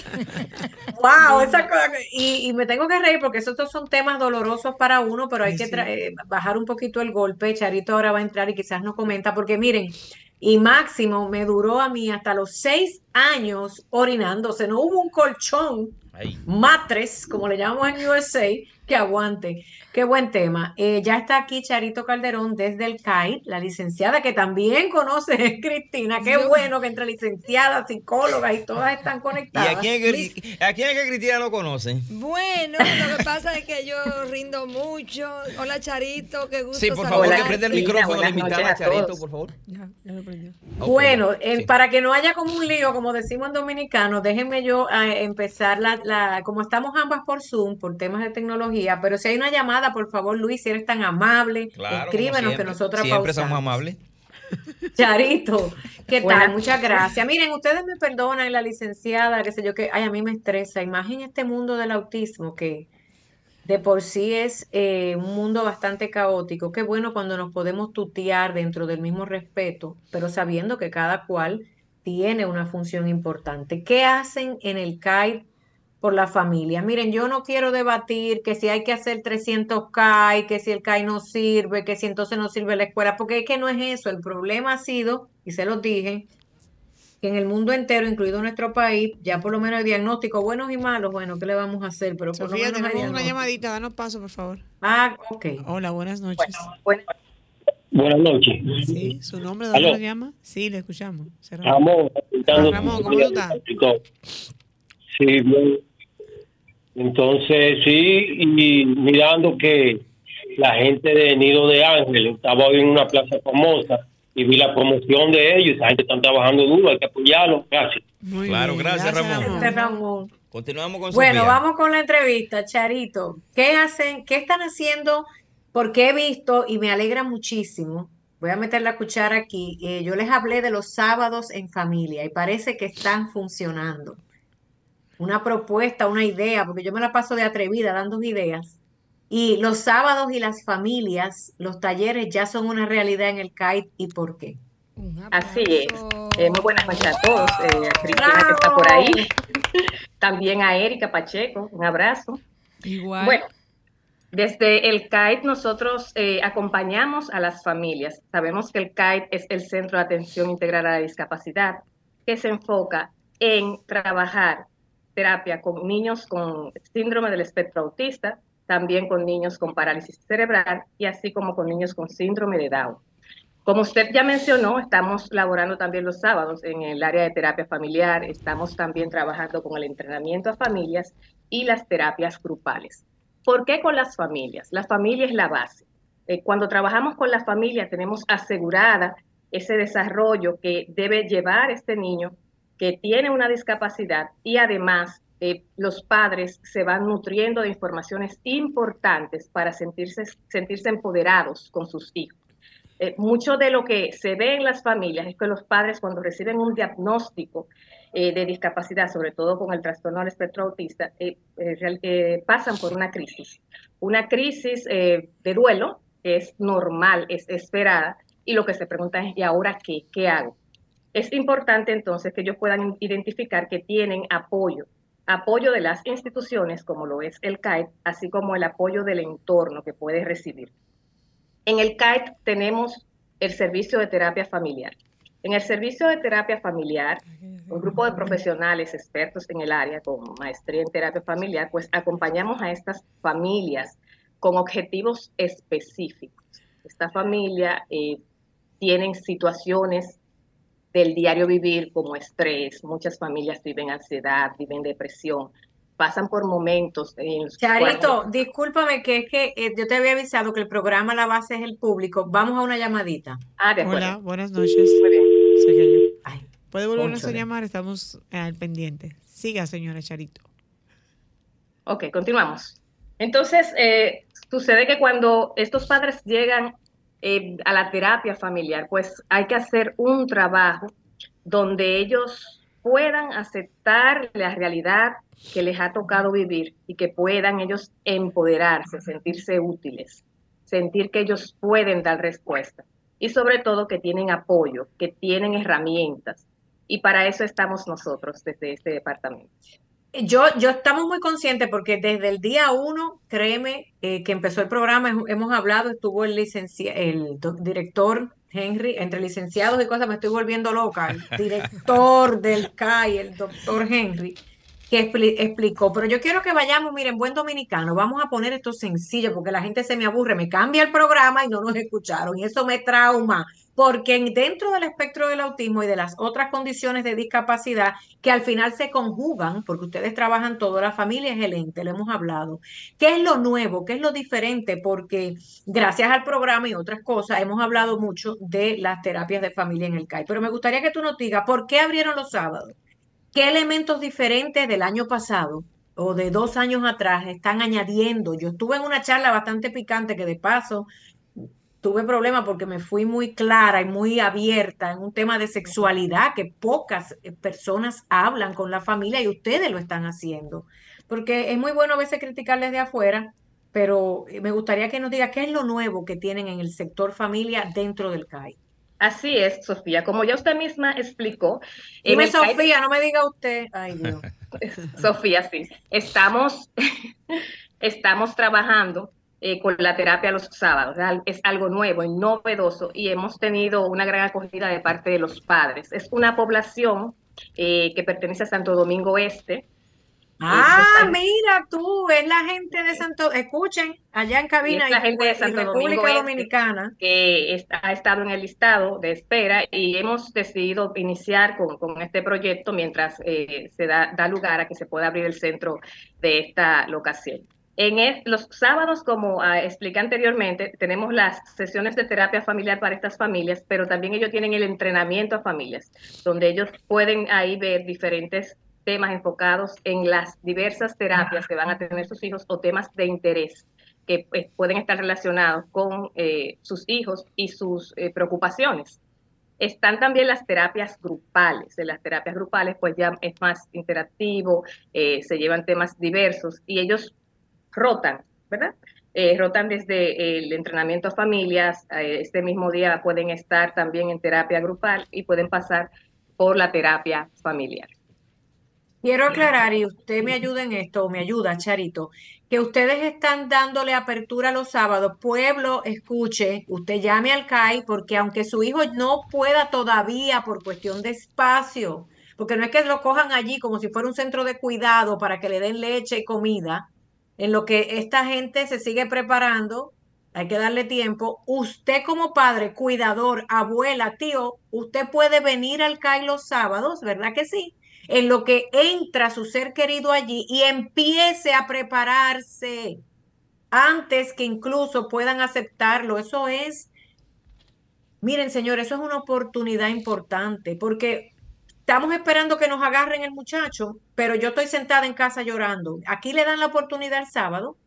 Wow, esa cosa. Y, y, me tengo que reír porque esos son temas dolorosos para uno, pero hay que eh, bajar un poquito el golpe. Charito ahora va a entrar y quizás nos comenta, porque miren, y máximo me duró a mí hasta los seis años orinándose. No hubo un colchón, matres, como le llamamos en USA, que aguante. Qué buen tema. Eh, ya está aquí Charito Calderón desde el CAI, la licenciada que también conoce a Cristina. Qué bueno que entre licenciadas, psicólogas y todas están conectadas. ¿Y a quién, es que, a quién es que Cristina no conoce? Bueno, lo que pasa es que yo rindo mucho. Hola Charito, qué gusto. Sí, por favor, que prende el micrófono la invitada Charito, por favor. Ya, ya lo prendió. bueno, para que no haya como un lío, como decimos en dominicano, déjenme yo eh, empezar la, la, como estamos ambas por Zoom, por temas de tecnología, pero si hay una llamada, por favor, Luis, si eres tan amable, escríbenos que nosotros Siempre somos amables. Charito, ¿qué tal? Muchas gracias. Miren, ustedes me perdonan, la licenciada, qué sé yo, que ay, a mí me estresa. Imaginen este mundo del autismo que de por sí es eh, un mundo bastante caótico. Qué bueno cuando nos podemos tutear dentro del mismo respeto, pero sabiendo que cada cual tiene una función importante. ¿Qué hacen en el CAI por la familia? Miren, yo no quiero debatir que si hay que hacer 300 CAI, que si el CAI no sirve, que si entonces no sirve la escuela, porque es que no es eso. El problema ha sido, y se los dije, que en el mundo entero, incluido nuestro país, ya por lo menos el diagnóstico, buenos y malos, bueno, ¿qué le vamos a hacer? Pero por Sofía, lo tenemos una llamadita, danos paso, por favor. Ah, ok. Hola, buenas noches. Bueno, Buenas noches. Sí, ¿su nombre de dónde se llama? Sí, le escuchamos. Ramón, Ramón, ¿cómo tú estás? Sí, bien. Entonces, sí, y mirando que la gente de Nido de Ángel estaba hoy en una plaza famosa y vi la promoción de ellos, esa gente está trabajando duro, hay que apoyarlos, gracias. claro, gracias, Ramón. Continuamos con Bueno, vamos con la entrevista, Charito. ¿Qué hacen, qué están haciendo porque he visto y me alegra muchísimo. Voy a meter la cuchara aquí. Eh, yo les hablé de los sábados en familia y parece que están funcionando. Una propuesta, una idea, porque yo me la paso de atrevida dando ideas. Y los sábados y las familias, los talleres ya son una realidad en el CAIT y por qué. Así es. Eh, muy buenas noches a todos. Eh, a Cristina que está por ahí. También a Erika Pacheco. Un abrazo. Igual. Bueno, desde el CAIT nosotros eh, acompañamos a las familias. Sabemos que el CAIT es el Centro de Atención Integral a la Discapacidad, que se enfoca en trabajar terapia con niños con síndrome del espectro autista, también con niños con parálisis cerebral y así como con niños con síndrome de Down. Como usted ya mencionó, estamos laborando también los sábados en el área de terapia familiar, estamos también trabajando con el entrenamiento a familias y las terapias grupales. ¿Por qué con las familias? La familia es la base. Eh, cuando trabajamos con la familia tenemos asegurada ese desarrollo que debe llevar este niño que tiene una discapacidad y además eh, los padres se van nutriendo de informaciones importantes para sentirse, sentirse empoderados con sus hijos. Eh, mucho de lo que se ve en las familias es que los padres cuando reciben un diagnóstico eh, de discapacidad, sobre todo con el trastorno del espectro autista, pasan por una crisis. Una crisis de duelo que es normal, es esperada, y lo que se pregunta es, ¿y ahora qué? ¿Qué hago? Es importante entonces que ellos puedan identificar que tienen apoyo, apoyo de las instituciones, como lo es el CAET, así como el apoyo del entorno que puede recibir. En el CAET tenemos el servicio de terapia familiar. En el servicio de terapia familiar, un grupo de profesionales expertos en el área con maestría en terapia familiar, pues acompañamos a estas familias con objetivos específicos. Esta familia eh, tienen situaciones del diario vivir como estrés, muchas familias viven ansiedad, viven depresión, pasan por momentos. En Charito, discúlpame que es que eh, yo te había avisado que el programa La Base es el público. Vamos a una llamadita. Ah, de Hola, buenas noches. Muy bien. Puede volvernos a llamar, estamos al pendiente. Siga, señora Charito. Ok, continuamos. Entonces, eh, sucede que cuando estos padres llegan eh, a la terapia familiar, pues hay que hacer un trabajo donde ellos puedan aceptar la realidad que les ha tocado vivir y que puedan ellos empoderarse, sentirse útiles, sentir que ellos pueden dar respuesta y sobre todo que tienen apoyo, que tienen herramientas. Y para eso estamos nosotros desde este departamento. Yo, yo estamos muy conscientes porque desde el día uno, créeme, eh, que empezó el programa, hemos hablado, estuvo el, el director Henry, entre licenciados y cosas, me estoy volviendo loca, el director del CAI, el doctor Henry, que explicó, pero yo quiero que vayamos, miren, buen dominicano, vamos a poner esto sencillo porque la gente se me aburre, me cambia el programa y no nos escucharon y eso me trauma, porque dentro del espectro del autismo y de las otras condiciones de discapacidad que al final se conjugan, porque ustedes trabajan todo, la familia es el ente, lo hemos hablado. ¿Qué es lo nuevo? ¿Qué es lo diferente? Porque gracias al programa y otras cosas hemos hablado mucho de las terapias de familia en el CAI, pero me gustaría que tú nos digas, ¿por qué abrieron los sábados? ¿Qué elementos diferentes del año pasado o de dos años atrás están añadiendo? Yo estuve en una charla bastante picante que de paso tuve problemas porque me fui muy clara y muy abierta en un tema de sexualidad que pocas eh, personas hablan con la familia y ustedes lo están haciendo. Porque es muy bueno a veces criticarles de afuera, pero eh, me gustaría que nos diga qué es lo nuevo que tienen en el sector familia dentro del CAI. Así es, Sofía. Como ya usted misma explicó. Dime, Sofía, no me diga usted. Ay, Dios. Sofía, sí. Estamos, estamos trabajando eh, con la terapia los sábados. Es algo nuevo y novedoso y hemos tenido una gran acogida de parte de los padres. Es una población eh, que pertenece a Santo Domingo Este, Ah, mira tú, es la gente de Santo, escuchen, allá en cabina, es la gente de Santo República este Dominicana que ha estado en el listado de espera y hemos decidido iniciar con, este proyecto mientras eh, se da, lugar a que se pueda abrir el centro de esta locación. En los sábados, como ah, expliqué anteriormente, tenemos las sesiones de terapia familiar para estas familias, pero también ellos tienen el entrenamiento a familias, donde ellos pueden ahí ver diferentes temas enfocados en las diversas terapias que van a tener sus hijos o temas de interés que eh, pueden estar relacionados con eh, sus hijos y sus eh, preocupaciones. Están también las terapias grupales. En las terapias grupales, pues ya es más interactivo, se llevan temas diversos y ellos rotan, ¿verdad? rotan desde el entrenamiento a familias, este mismo día pueden estar también en terapia grupal y pueden pasar por la terapia familiar. Quiero aclarar, y usted me ayuda en esto, o me ayuda, Charito, que ustedes están dándole apertura los sábados. Pueblo, escuche, usted llame al CAI, porque aunque su hijo no pueda todavía por cuestión de espacio, porque no es que lo cojan allí como si fuera un centro de cuidado para que le den leche y comida, en lo que esta gente se sigue preparando, hay que darle tiempo. Usted como padre, cuidador, abuela, tío, usted puede venir al CAI los sábados, ¿verdad que sí? en lo que entra su ser querido allí y empiece a prepararse antes que incluso puedan aceptarlo. Eso es, miren señores, eso es una oportunidad importante porque estamos esperando que nos agarren el muchacho, pero yo estoy sentada en casa llorando. Aquí le dan la oportunidad el sábado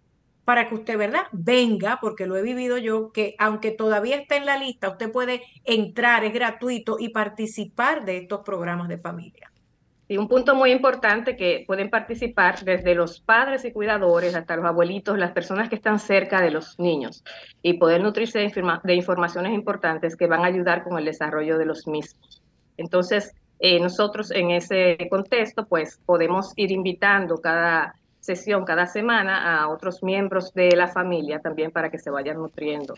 para que usted, ¿verdad? Venga, porque lo he vivido yo, que aunque todavía está en la lista, usted puede entrar, es gratuito y participar de estos programas de familia. Y un punto muy importante que pueden participar desde los padres y cuidadores hasta los abuelitos, las personas que están cerca de los niños y poder nutrirse de, informaciones importantes que van a ayudar con el desarrollo de los mismos. Entonces, eh, nosotros en ese contexto, pues podemos ir invitando cada sesión, cada semana a otros miembros de la familia también para que se vayan nutriendo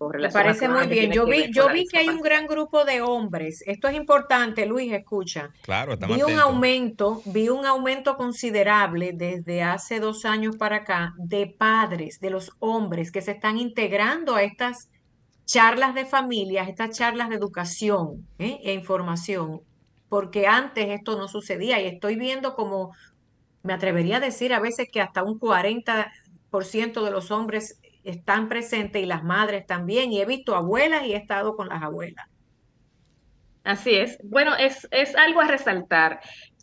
me parece muy bien. Yo vi, yo vi que hay un gran grupo de hombres. Esto es importante, Luis, escucha. Claro, Vi un aumento, vi un aumento considerable desde hace dos años para acá de padres, de los hombres que se están integrando a estas charlas de familias, estas charlas de educación ¿eh? e información, porque antes esto no sucedía y estoy viendo como, me atrevería a decir a veces que hasta un 40% de los hombres están presentes y las madres también. Y he visto abuelas y he estado con las abuelas. Así es. Bueno, es, es algo a resaltar.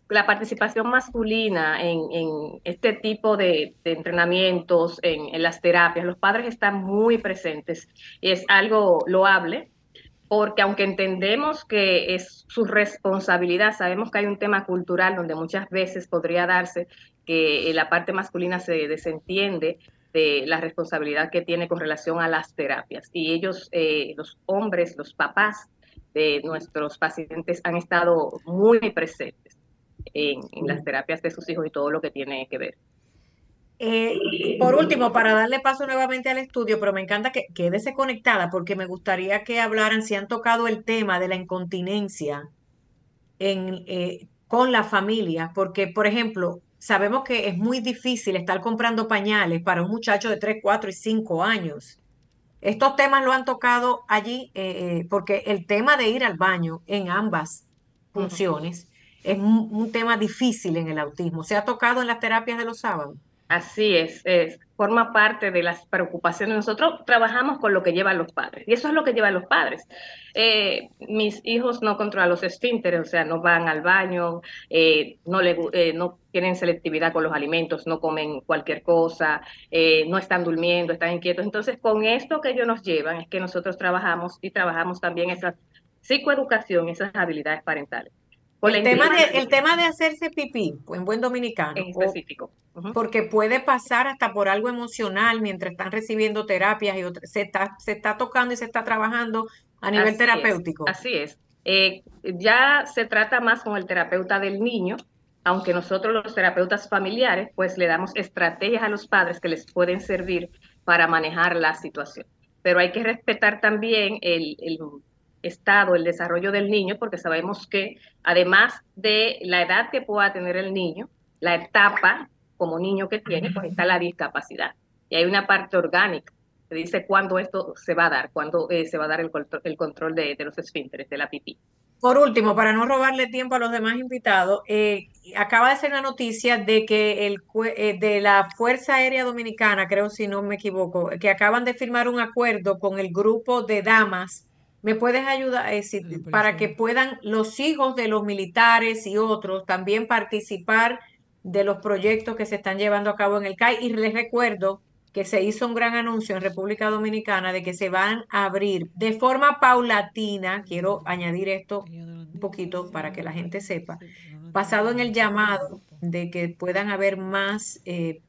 La participación masculina en, este tipo de, entrenamientos, en, en, las terapias, los padres están muy presentes y es algo loable porque aunque entendemos que es su responsabilidad, sabemos que hay un tema cultural donde muchas veces podría darse que la parte masculina se desentiende de la responsabilidad que tiene con relación a las terapias. Y ellos, eh, los hombres, los papás de nuestros pacientes han estado muy presentes en, las terapias de sus hijos y todo lo que tiene que ver. Eh, por último, para darle paso nuevamente al estudio, pero me encanta que quédese conectada porque me gustaría que hablaran si han tocado el tema de la incontinencia en, eh, con la familia, porque, por ejemplo, sabemos que es muy difícil estar comprando pañales para un muchacho de 3, 4 y 5 años. Estos temas lo han tocado allí eh, eh, porque el tema de ir al baño en ambas funciones es un, tema difícil en el autismo. ¿Se ha tocado en las terapias de los sábados? Así es, es, forma parte de las preocupaciones. Nosotros trabajamos con lo que llevan los padres y eso es lo que llevan los padres. Eh, mis hijos no controlan los esfínteres, o sea, no van al baño, eh, no, le, eh, no tienen selectividad con los alimentos, no comen cualquier cosa, no están durmiendo, están inquietos. Entonces, con esto que ellos nos llevan es que nosotros trabajamos y trabajamos también esa psicoeducación, esas habilidades parentales. El tema, de, el tema de hacerse pipí, en buen dominicano. En específico. Porque puede pasar hasta por algo emocional mientras están recibiendo terapias y se está, se está tocando y se está trabajando a nivel terapéutico. así es. Eh, ya se trata más con el terapeuta del niño, aunque nosotros los terapeutas familiares pues le damos estrategias a los padres que les pueden servir para manejar la situación. Pero hay que respetar también el, el estado, el desarrollo del niño, porque sabemos que además de la edad que pueda tener el niño, la etapa como niño que tiene, pues está la discapacidad. Y hay una parte orgánica que dice cuándo esto se va a dar, cuándo eh, se va a dar el, el control de, los esfínteres, de la pipí. Por último, para no robarle tiempo a los demás invitados, eh, acaba de ser una noticia de que el eh, de la Fuerza Aérea Dominicana, creo si no me equivoco, que acaban de firmar un acuerdo con el grupo de damas ¿Me puedes ayudar eh, para que puedan los hijos de los militares y otros también participar de los proyectos que se están llevando a cabo en el CAI? Y les recuerdo que se hizo un gran anuncio en República Dominicana de que se van a abrir de forma paulatina, quiero añadir esto un poquito para que la gente sepa, basado en el llamado de que puedan haber más eh,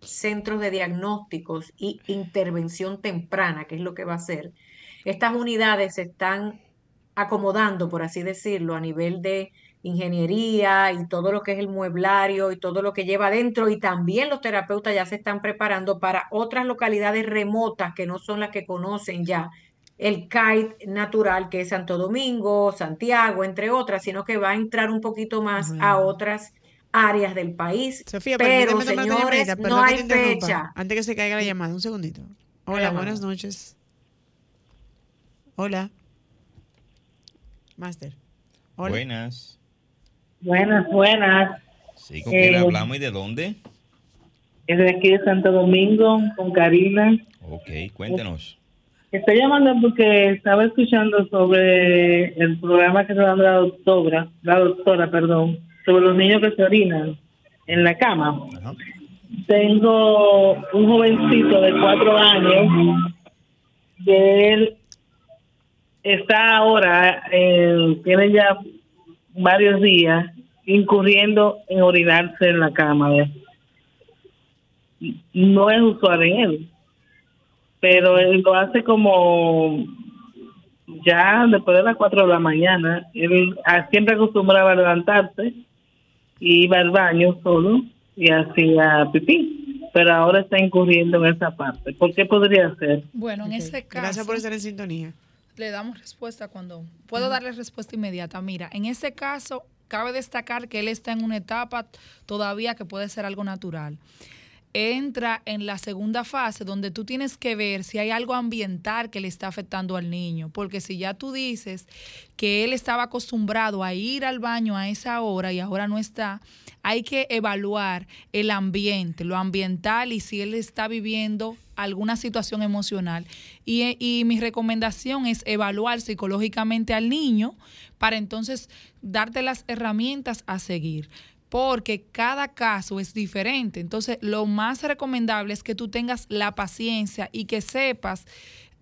centros de diagnósticos y intervención temprana, que es lo que va a ser estas unidades se están acomodando, por así decirlo, a nivel de ingeniería y todo lo que es el mueblario y todo lo que lleva adentro y también los terapeutas ya se están preparando para otras localidades remotas que no son las que conocen ya el CAIT natural que es Santo Domingo, Santiago, entre otras, sino que va a entrar un poquito más a otras áreas del país. Sofía, pero señores, no hay fecha. Antes que se caiga la llamada, un segundito. Hola, buenas noches. Hola. Master. Buenas. Buenas, buenas. Sí, ¿con quién eh, hablamos y de dónde? Es de aquí de Santo Domingo, con Karina. Ok, cuéntenos. Estoy llamando porque estaba escuchando sobre el programa que está dando la doctora, la doctora, perdón, sobre los niños que se orinan en la cama. Tengo un jovencito de cuatro años que él está ahora, eh, tiene ya varios días incurriendo en orinarse en la cama. No es usual en él, pero él lo hace como ya después de las 4 de la mañana. Él siempre acostumbraba a levantarse, iba al baño solo y hacía pipí pero ahora está incurriendo en esa parte. ¿Por qué podría ser? Bueno, en ese caso. Gracias por estar en sintonía le damos respuesta cuando puedo darle respuesta inmediata. Mira, en ese caso cabe destacar que él está en una etapa todavía que puede ser algo natural. Entra en la segunda fase donde tú tienes que ver si hay algo ambiental que le está afectando al niño, porque si ya tú dices que él estaba acostumbrado a ir al baño a esa hora y ahora no está, hay que evaluar el ambiente, lo ambiental y si él está viviendo alguna situación emocional. Y, mi recomendación es evaluar psicológicamente al niño para entonces darte las herramientas a seguir porque cada caso es diferente. Entonces, lo más recomendable es que tú tengas la paciencia y que sepas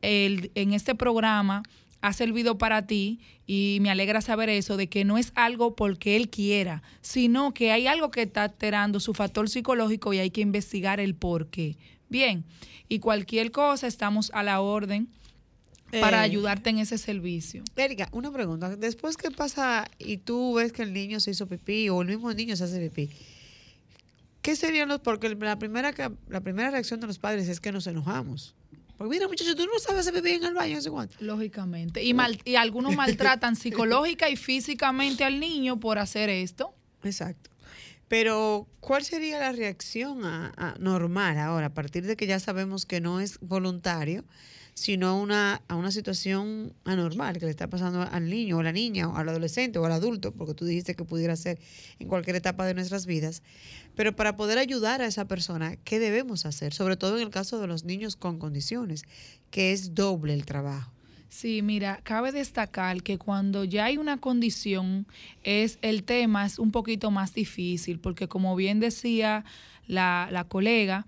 el, en este programa ha servido para ti y me alegra saber eso, de que no es algo porque él quiera, sino que hay algo que está alterando su factor psicológico y hay que investigar el por qué. Bien, y cualquier cosa estamos a la orden para eh, ayudarte en ese servicio. Erika, una pregunta. Después que pasa y tú ves que el niño se hizo pipí o el mismo niño se hace pipí, ¿qué serían los...? Porque la primera, la primera reacción de los padres es que nos enojamos. Porque mira, muchachos, tú no sabes hacer pipí en el baño, no cuánto. Lógicamente. Y, mal, y algunos maltratan psicológica y físicamente al niño por hacer esto. Exacto. Pero, ¿cuál sería la reacción a, normal ahora, a partir de que ya sabemos que no es voluntario, sino a una, a una situación anormal que le está pasando al niño o a la niña o al adolescente o al adulto, porque tú dijiste que pudiera ser en cualquier etapa de nuestras vidas? Pero para poder ayudar a esa persona, ¿qué debemos hacer? Sobre todo en el caso de los niños con condiciones, que es doble el trabajo. Sí, mira, cabe destacar que cuando ya hay una condición, es el tema es un poquito más difícil, porque como bien decía la, la colega,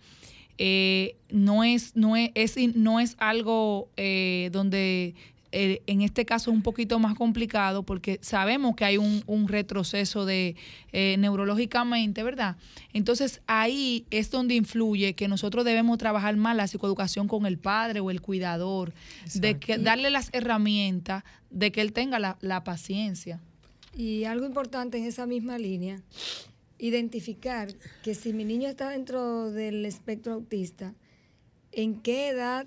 eh, no, es, no, es, no es algo eh, donde eh, en este caso es un poquito más complicado porque sabemos que hay un, retroceso de eh, neurológicamente, ¿verdad? Entonces ahí es donde influye que nosotros debemos trabajar más la psicoeducación con el padre o el cuidador, de que darle las herramientas de que él tenga la, la paciencia. Y algo importante en esa misma línea, identificar que si mi niño está dentro del espectro autista, ¿en qué edad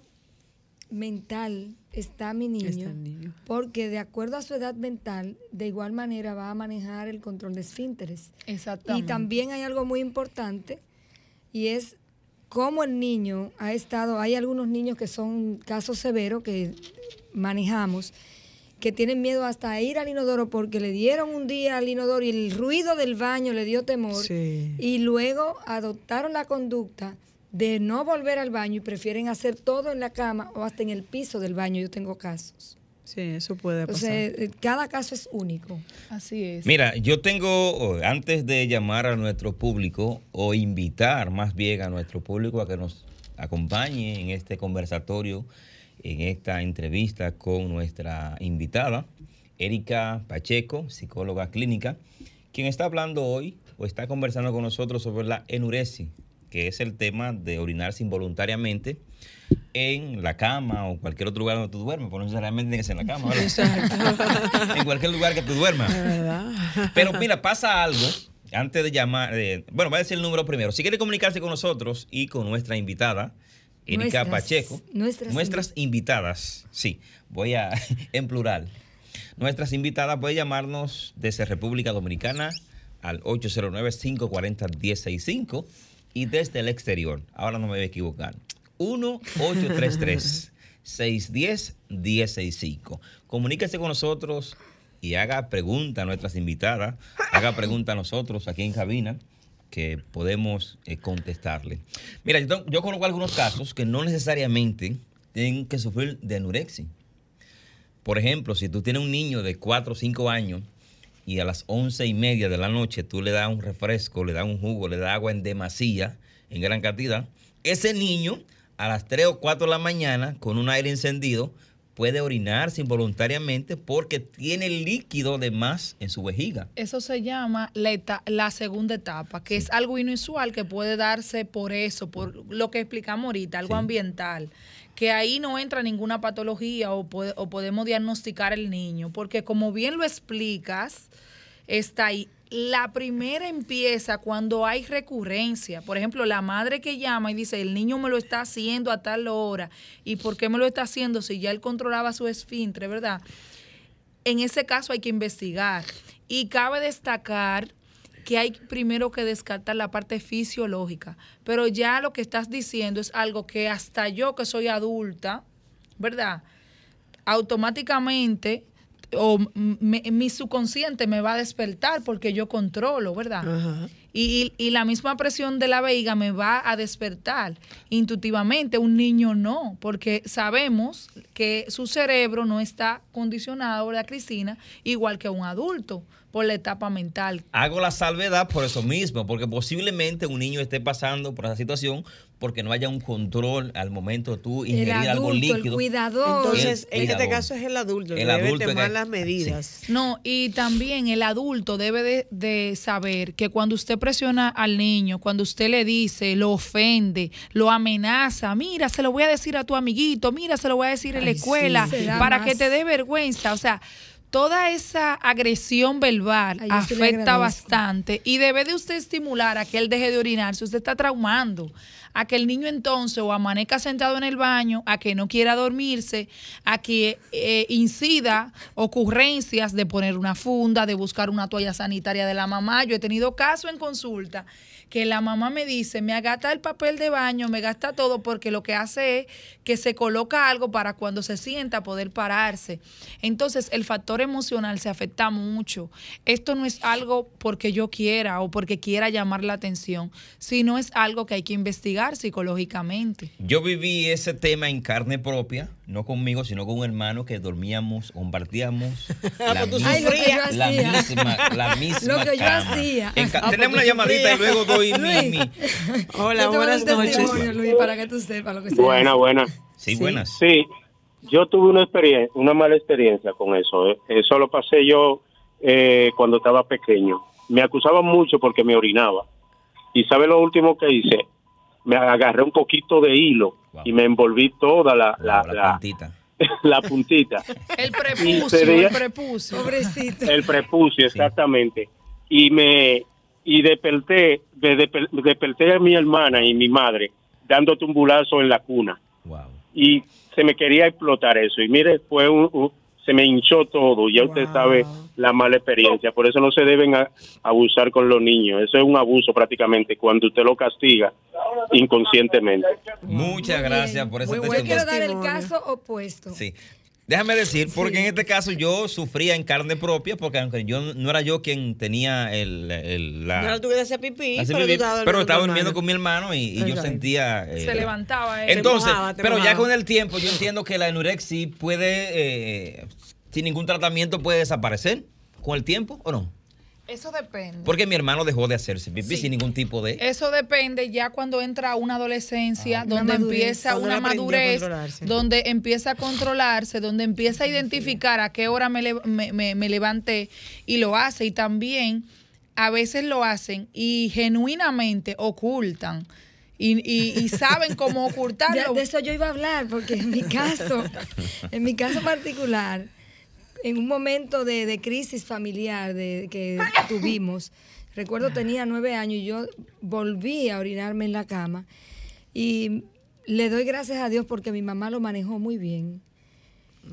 mental está mi niño, porque de acuerdo a su edad mental, de igual manera va a manejar el control de esfínteres. Exactamente. Y también hay algo muy importante y es cómo el niño ha estado, hay algunos niños que son casos severos que manejamos, que tienen miedo hasta ir al inodoro porque le dieron un día al inodoro y el ruido del baño le dio temor y luego adoptaron la conducta de no volver al baño y prefieren hacer todo en la cama o hasta en el piso del baño. Yo tengo casos. Sí, eso puede pasar. Eh, cada caso es único. Así es. Mira, yo tengo, antes de llamar a nuestro público o invitar más bien a nuestro público a que nos acompañe en este conversatorio, en esta entrevista con nuestra invitada, Erika Pacheco, psicóloga clínica, quien está hablando hoy o está conversando con nosotros sobre la enuresis, que es el tema de orinarse involuntariamente en la cama o cualquier otro lugar donde tú duermes, pues no necesariamente tiene que ser en la cama, en cualquier lugar que tú duermas. Pero mira, pasa algo antes de llamar, bueno, voy a decir el número primero. Si quiere comunicarse con nosotros y con nuestra invitada, Erika Pacheco, nuestras, nuestras invitadas, sí, voy a, en plural, nuestras invitadas puede llamarnos desde República Dominicana al 809-540-1065 y desde el exterior. Ahora no me voy a equivocar. 1-833-610-1065. Comuníquese con nosotros y haga pregunta a nuestras invitadas, haga pregunta a nosotros aquí en cabina que podemos eh, contestarle. Mira, yo, conozco algunos casos que no necesariamente tienen que sufrir de anorexia. Por ejemplo, si tú tienes un niño de 4 o 5 años y a las once y media de la noche tú le das un refresco, le das un jugo, le das agua en demasía, en gran cantidad, ese niño a las 3 o 4 de la mañana con un aire encendido puede orinarse involuntariamente porque tiene líquido de más en su vejiga. Eso se llama la, la segunda etapa, que es algo inusual que puede darse por eso, por lo que explicamos ahorita, algo ambiental que ahí no entra ninguna patología o, o podemos diagnosticar el niño, porque como bien lo explicas, está ahí. La primera empieza cuando hay recurrencia. Por ejemplo, la madre que llama y dice, el niño me lo está haciendo a tal hora. ¿Y por qué me lo está haciendo si ya él controlaba su esfíntre, verdad? En ese caso hay que investigar. Y cabe destacar que hay primero que descartar la parte fisiológica, pero ya lo que estás diciendo es algo que hasta yo que soy adulta, ¿verdad? Automáticamente o mi subconsciente me va a despertar porque yo controlo, ¿verdad? Y, y, la misma presión de la veiga me va a despertar intuitivamente. Un niño no, porque sabemos que su cerebro no está condicionado, ¿verdad, Cristina? Igual que un adulto por la etapa mental. Hago la salvedad por eso mismo, porque posiblemente un niño esté pasando por esa situación porque no haya un control al momento de tú ingerir algo líquido. El cuidador. Entonces, en este caso es el adulto, el debe adulto tomar las medidas. No, y también el adulto debe de, de, saber que cuando usted presiona al niño, cuando usted le dice, lo ofende, lo amenaza, mira, se lo voy a decir a tu amiguito, mira, se lo voy a decir en la escuela, para que te dé vergüenza. O sea, toda esa agresión verbal afecta bastante y debe de usted estimular a que él deje de orinar si usted está traumando a que el niño entonces o amanezca sentado en el baño, a que no quiera dormirse, a que eh, incida ocurrencias de poner una funda, de buscar una toalla sanitaria de la mamá. Yo he tenido caso en consulta que la mamá me dice, me agata el papel de baño, me gasta todo porque lo que hace es que se coloca algo para cuando se sienta poder pararse. Entonces el factor emocional se afecta mucho. Esto no es algo porque yo quiera o porque quiera llamar la atención, sino es algo que hay que investigar psicológicamente. Yo viví ese tema en carne propia, no conmigo, sino con un hermano que dormíamos, compartíamos ah, la, pues misma, la misma, la misma, Lo que yo hacía. Ah, tenemos una llamadita y luego Hola, buenas noches. Luis, para que tú sepas lo que Buena, buena. Sí, buenas. Sí, yo tuve una experiencia, una mala experiencia con eso. ¿eh? Eso lo pasé yo eh, cuando estaba pequeño. Me acusaban mucho porque me orinaba. ¿Y sabe lo último que hice? Me agarré un poquito de hilo y me envolví toda la, la, la, puntita. la puntita. El prepucio, el prepucio. Pobrecito. El prepucio, exactamente. Y me, y desperté, desperté a mi hermana y mi madre dando tumbulazo en la cuna. Y se me quería explotar eso. Y mire, fue un, se me hinchó todo. Ya usted sabe la mala experiencia. Por eso no se deben abusar con los niños. Eso es un abuso prácticamente cuando usted lo castiga inconscientemente. Muchas gracias por ese testimonio. Yo quiero dar el caso opuesto. Sí. Déjame decir, porque en este caso yo sufría en carne propia, porque aunque yo no era yo quien tenía el, el la... No tuve hacer pipí, pero, estaba durmiendo con mi hermano y, yo sentía... Eh, Se levantaba él. Entonces, pero ya con el tiempo yo entiendo que la enurexia puede, eh, sin ningún tratamiento, puede desaparecer con el tiempo, ¿o no? Eso depende. Porque mi hermano dejó de hacerse pipí sin ningún tipo de. Eso depende ya cuando entra una adolescencia, ah, donde empieza una madurez, donde empieza a controlarse, donde empieza a identificar a qué hora me, me, levanté y lo hace. Y también a veces lo hacen y genuinamente ocultan. Y, y, saben cómo ocultarlo. de eso yo iba a hablar, porque en mi caso, en mi caso particular, en un momento de, crisis familiar de, que tuvimos, recuerdo tenía nueve años y yo volví a orinarme en la cama y le doy gracias a Dios porque mi mamá lo manejó muy bien.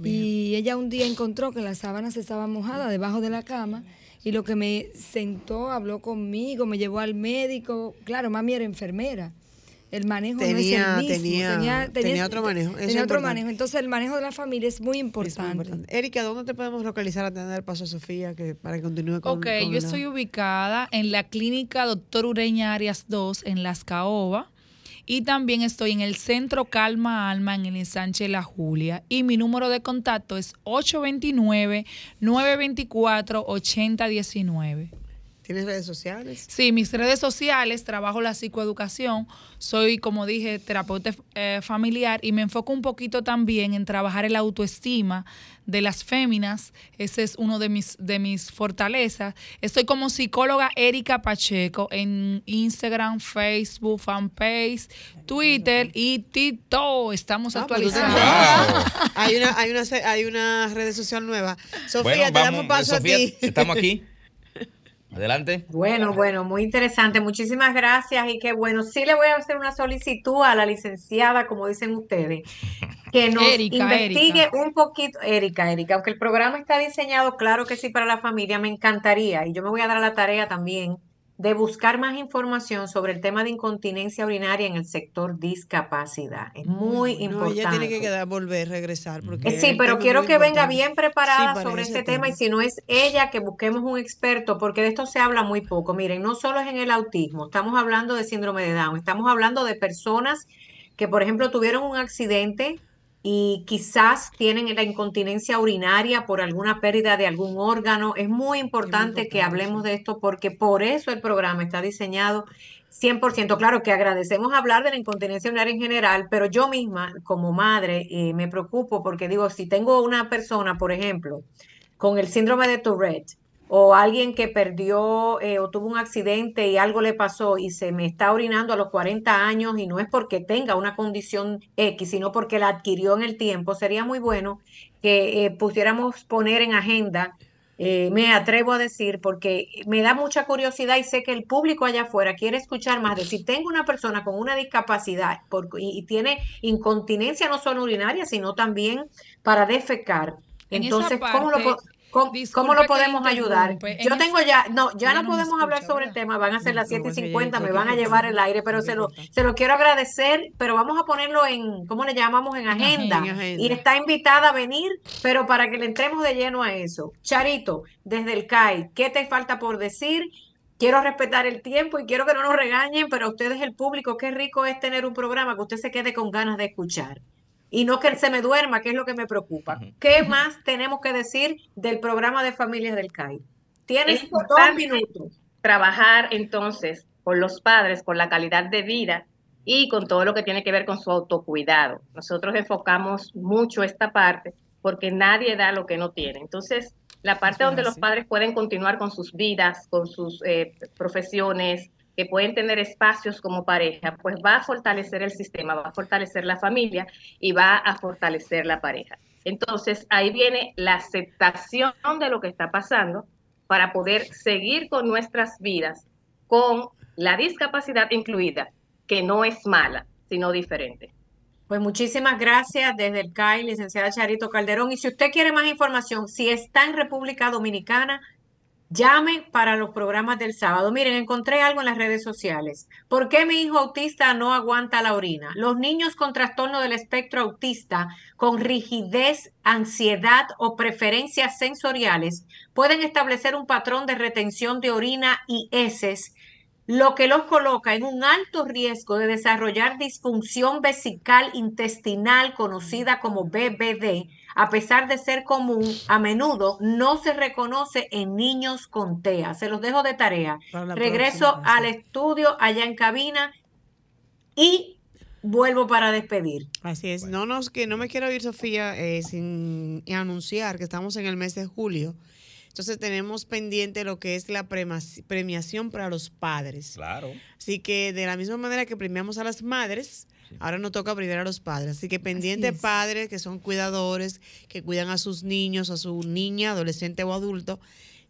Y ella un día encontró que la sábana se estaba mojada debajo de la cama y lo que me sentó, habló conmigo, me llevó al médico. Claro, mami era enfermera el manejo tenía, no es el mismo. Tenía, tenía, otro manejo. tenía otro manejo. Entonces, el manejo de la familia es muy importante. Erika, ¿dónde te podemos localizar a tener paso Sofía que, para que continúe con Ok, yo estoy ubicada en la clínica Doctor Ureña Arias 2 en Las Caoba. Y también estoy en el Centro Calma Alma en el ensanche La Julia. Y mi número de contacto es 829-924-8019. ¿Tienes redes sociales? Sí, mis redes sociales, trabajo la psicoeducación, soy, como dije, terapeuta eh, familiar y me enfoco un poquito también en trabajar el autoestima de las féminas, ese es uno de mis, de mis fortalezas. Estoy como psicóloga Erika Pacheco en Instagram, Facebook, fanpage, Twitter y TikTok. Estamos ah, pues, actualizando. hay, una, hay, una, hay una red social nueva. Sofía, te damos paso a ti. Estamos aquí. Adelante. Bueno, bueno, muy interesante. Muchísimas gracias y qué bueno. Sí le voy a hacer una solicitud a la licenciada, como dicen ustedes, que nos investigue un poquito, Erika, Erika, aunque el programa está diseñado, claro que sí, para la familia, me encantaría y yo me voy a dar la tarea también de buscar más información sobre el tema de incontinencia urinaria en el sector discapacidad. Es muy importante. Ella tiene que quedar, volver, regresar. Porque sí, pero quiero que venga bien preparada sobre este tema. y si no es ella, que busquemos un experto, porque de esto se habla muy poco. Miren, no solo es en el autismo, estamos hablando de síndrome de Down, estamos hablando de personas que, por ejemplo, tuvieron un accidente y quizás tienen la incontinencia urinaria por alguna pérdida de algún órgano. Es muy importante que hablemos de esto porque por eso el programa está diseñado 100%. Claro que agradecemos hablar de la incontinencia urinaria en general, pero yo misma como madre eh, me preocupo porque digo, si tengo una persona, por ejemplo, con el síndrome de Tourette, o alguien que perdió eh, o tuvo un accidente y algo le pasó y se me está orinando a los 40 años y no es porque tenga una condición X, sino porque la adquirió en el tiempo, sería muy bueno que eh, pudiéramos poner en agenda, eh, me atrevo a decir, porque me da mucha curiosidad y sé que el público allá afuera quiere escuchar más de si tengo una persona con una discapacidad y, tiene incontinencia no solo urinaria, sino también para defecar. Entonces, ¿cómo lo ¿Cómo, lo podemos ayudar? Yo tengo ya, no, ya no, podemos hablar sobre el tema, van a ser las 7.50, me van a llevar el aire, pero se lo, se lo quiero agradecer, pero vamos a ponerlo en, ¿cómo le llamamos? En agenda. Y está invitada a venir, pero para que le entremos de lleno a eso. Charito, desde el CAI, ¿qué te falta por decir? Quiero respetar el tiempo y quiero que no nos regañen, pero a ustedes el público, qué rico es tener un programa que usted se quede con ganas de escuchar y no que se me duerma, que es lo que me preocupa. ¿Qué más tenemos que decir del programa de familias del CAI? Tienes dos minutos. Trabajar entonces con los padres, con la calidad de vida y con todo lo que tiene que ver con su autocuidado. Nosotros enfocamos mucho esta parte porque nadie da lo que no tiene. Entonces, la parte donde los padres pueden continuar con sus vidas, con sus eh, profesiones, que pueden tener espacios como pareja, pues va a fortalecer el sistema, va a fortalecer la familia y va a fortalecer la pareja. Entonces, ahí viene la aceptación de lo que está pasando para poder seguir con nuestras vidas con la discapacidad incluida, que no es mala, sino diferente. Pues muchísimas gracias desde el CAI, licenciada Charito Calderón. Y si usted quiere más información, si está en República Dominicana, Llame para los programas del sábado. Miren, encontré algo en las redes sociales. ¿Por qué mi hijo autista no aguanta la orina? Los niños con trastorno del espectro autista, con rigidez, ansiedad o preferencias sensoriales, pueden establecer un patrón de retención de orina y heces lo que los coloca en un alto riesgo de desarrollar disfunción vesical intestinal conocida como BBD, a pesar de ser común, a menudo no se reconoce en niños con TEA. Se los dejo de tarea. Regreso al estudio allá en cabina y vuelvo para despedir. Así es. No, nos, que no me quiero ir, Sofía, eh, sin anunciar que estamos en el mes de julio entonces tenemos pendiente lo que es la premiación para los padres. Claro. Así que de la misma manera que premiamos a las madres, ahora nos toca premiar a los padres. Así que pendiente padres que son cuidadores, que cuidan a sus niños, a su niña, adolescente o adulto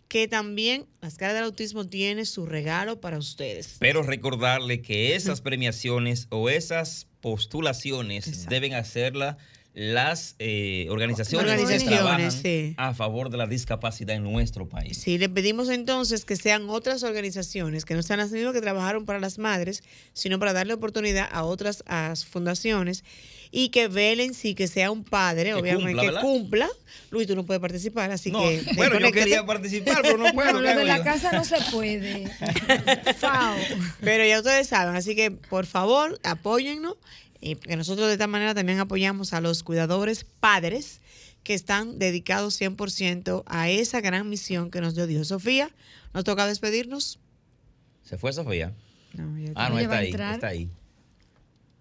que también las caras del autismo tiene su regalo para ustedes. Pero recordarle que esas premiaciones o esas postulaciones deben hacerla las eh, organizaciones, que trabajan a favor de la discapacidad en nuestro país. Sí, le pedimos entonces que sean otras organizaciones que no sean las mismas que trabajaron para las madres, sino para darle oportunidad a otras fundaciones y que velen sí que sea un padre, obviamente, que cumpla. Luis, tú no puedes participar, así que. Bueno, yo quería participar, pero no puedo. lo de la casa no se puede. pero ya ustedes saben, así que por favor, apóyennos y que nosotros de esta manera también apoyamos a los cuidadores padres que están dedicados 100% a esa gran misión que nos dio Dios. Sofía, nos toca despedirnos. ¿Se fue Sofía? ah, no, está ahí, está ahí.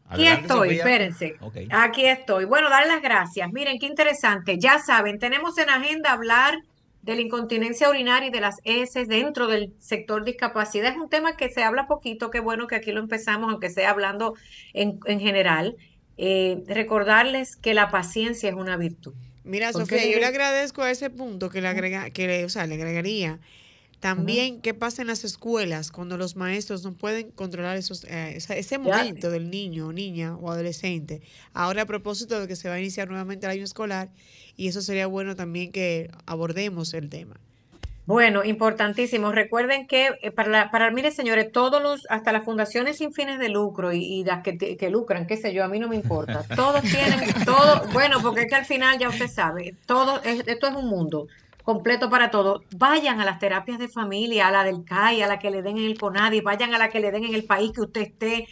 Aquí estoy, espérense. Aquí estoy. Bueno, dar las gracias. Miren, qué interesante. Ya saben, tenemos en agenda hablar de la incontinencia urinaria y de las heces dentro del sector discapacidad. Es un tema que se habla poquito, qué bueno que aquí lo empezamos, aunque sea hablando en, general. Eh, recordarles que la paciencia es una virtud. Mira, Sofía, yo le agradezco a ese punto que le agrega, que le, o sea, le agregaría también, ¿qué pasa en las escuelas cuando los maestros no pueden controlar esos, eh, ese momento del niño, niña o adolescente? Ahora, a propósito de que se va a iniciar nuevamente el año escolar, y eso sería bueno también que abordemos el tema. Bueno, importantísimo. Recuerden que eh, para, la, para, mire señores, todos los, hasta las fundaciones sin fines de lucro y, las que, que, lucran, qué sé yo, a mí no me importa. Todos tienen, todo, bueno, porque es que al final ya usted sabe, todo, esto es un mundo completo para todo. Vayan a las terapias de familia, a la del CAI, a la que le den en el CONADI, vayan a la que le den en el país que usted esté.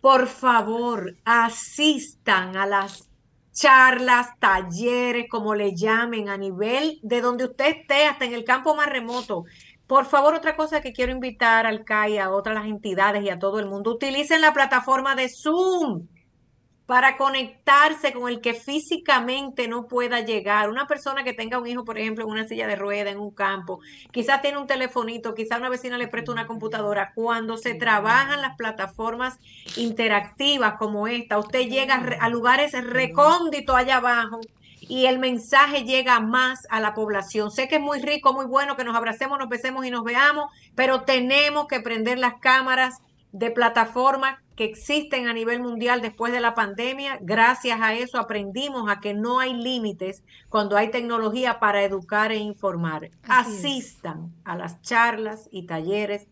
Por favor, asistan a las charlas, talleres, como le llamen, a nivel de donde usted esté, hasta en el campo más remoto. Por favor, otra cosa que quiero invitar al CAI, a otras las entidades y a todo el mundo, utilicen la plataforma de Zoom. Para conectarse con el que físicamente no pueda llegar. Una persona que tenga un hijo, por ejemplo, en una silla de rueda, en un campo, quizás tiene un telefonito, quizás una vecina le presta una computadora. Cuando se trabajan las plataformas interactivas como esta, usted llega a lugares recónditos allá abajo y el mensaje llega más a la población. Sé que es muy rico, muy bueno que nos abracemos, nos besemos y nos veamos, pero tenemos que prender las cámaras de plataformas que existen a nivel mundial después de la pandemia. Gracias a eso aprendimos a que no hay límites cuando hay tecnología para educar e informar. Asistan a las charlas y talleres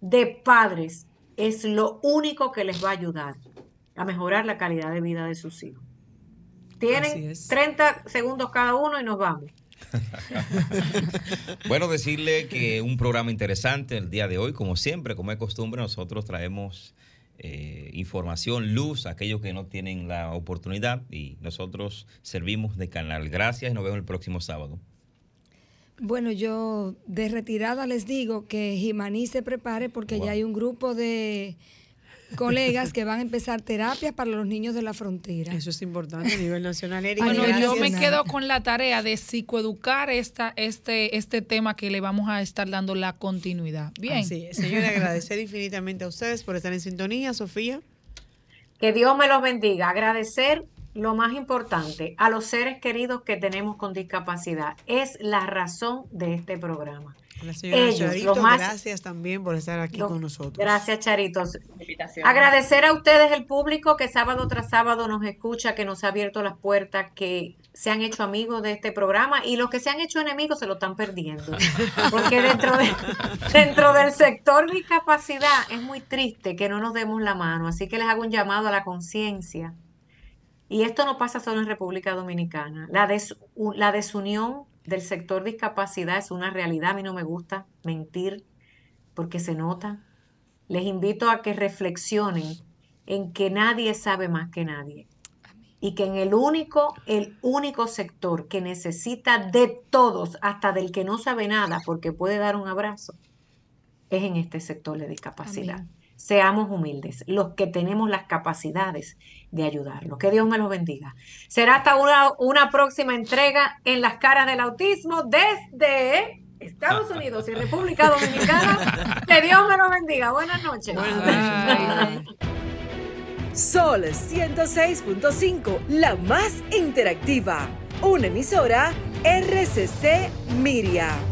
de padres. Es lo único que les va a ayudar a mejorar la calidad de vida de sus hijos. Tienen 30 segundos cada uno y nos vamos. bueno, decirle que un programa interesante el día de hoy, como siempre, como es costumbre, nosotros traemos eh, información, luz, aquellos que no tienen la oportunidad y nosotros servimos de canal. Gracias y nos vemos el próximo sábado. Bueno, yo de retirada les digo que Jimaní se prepare porque ya hay un grupo de colegas que van a empezar terapias para los niños de la frontera. Eso es importante a nivel nacional. bueno, yo me quedo con la tarea de psicoeducar esta, este, este tema que le vamos a estar dando la continuidad. Bien. Sí, señora, agradecer infinitamente a ustedes por estar en sintonía, Sofía. Que Dios me los bendiga. Agradecer lo más importante a los seres queridos que tenemos con discapacidad. Es la razón de este programa. Ellos, gracias también por estar aquí con nosotros. Gracias, Charitos. Agradecer a ustedes, el público, que sábado tras sábado nos escucha, que nos ha abierto las puertas, que se han hecho amigos de este programa y los que se han hecho enemigos se lo están perdiendo. Porque dentro, de, dentro del sector discapacidad es muy triste que no nos demos la mano. Así que les hago un llamado a la conciencia. Y esto no pasa solo en República Dominicana. La, la desunión del sector discapacidad es una realidad. A mí no me gusta mentir porque se nota. Les invito a que reflexionen en que nadie sabe más que nadie. Y que en el único, el único sector que necesita de todos, hasta del que no sabe nada porque puede dar un abrazo, es en este sector de discapacidad seamos humildes, los que tenemos las capacidades de ayudarlos. Que Dios me los bendiga. Será hasta una, una próxima entrega en las caras del autismo desde Estados Unidos y República Dominicana. Que Dios me los bendiga. Buenas noches. Buenas noches. Sol 106.5, la más interactiva. Una emisora RCC Miria.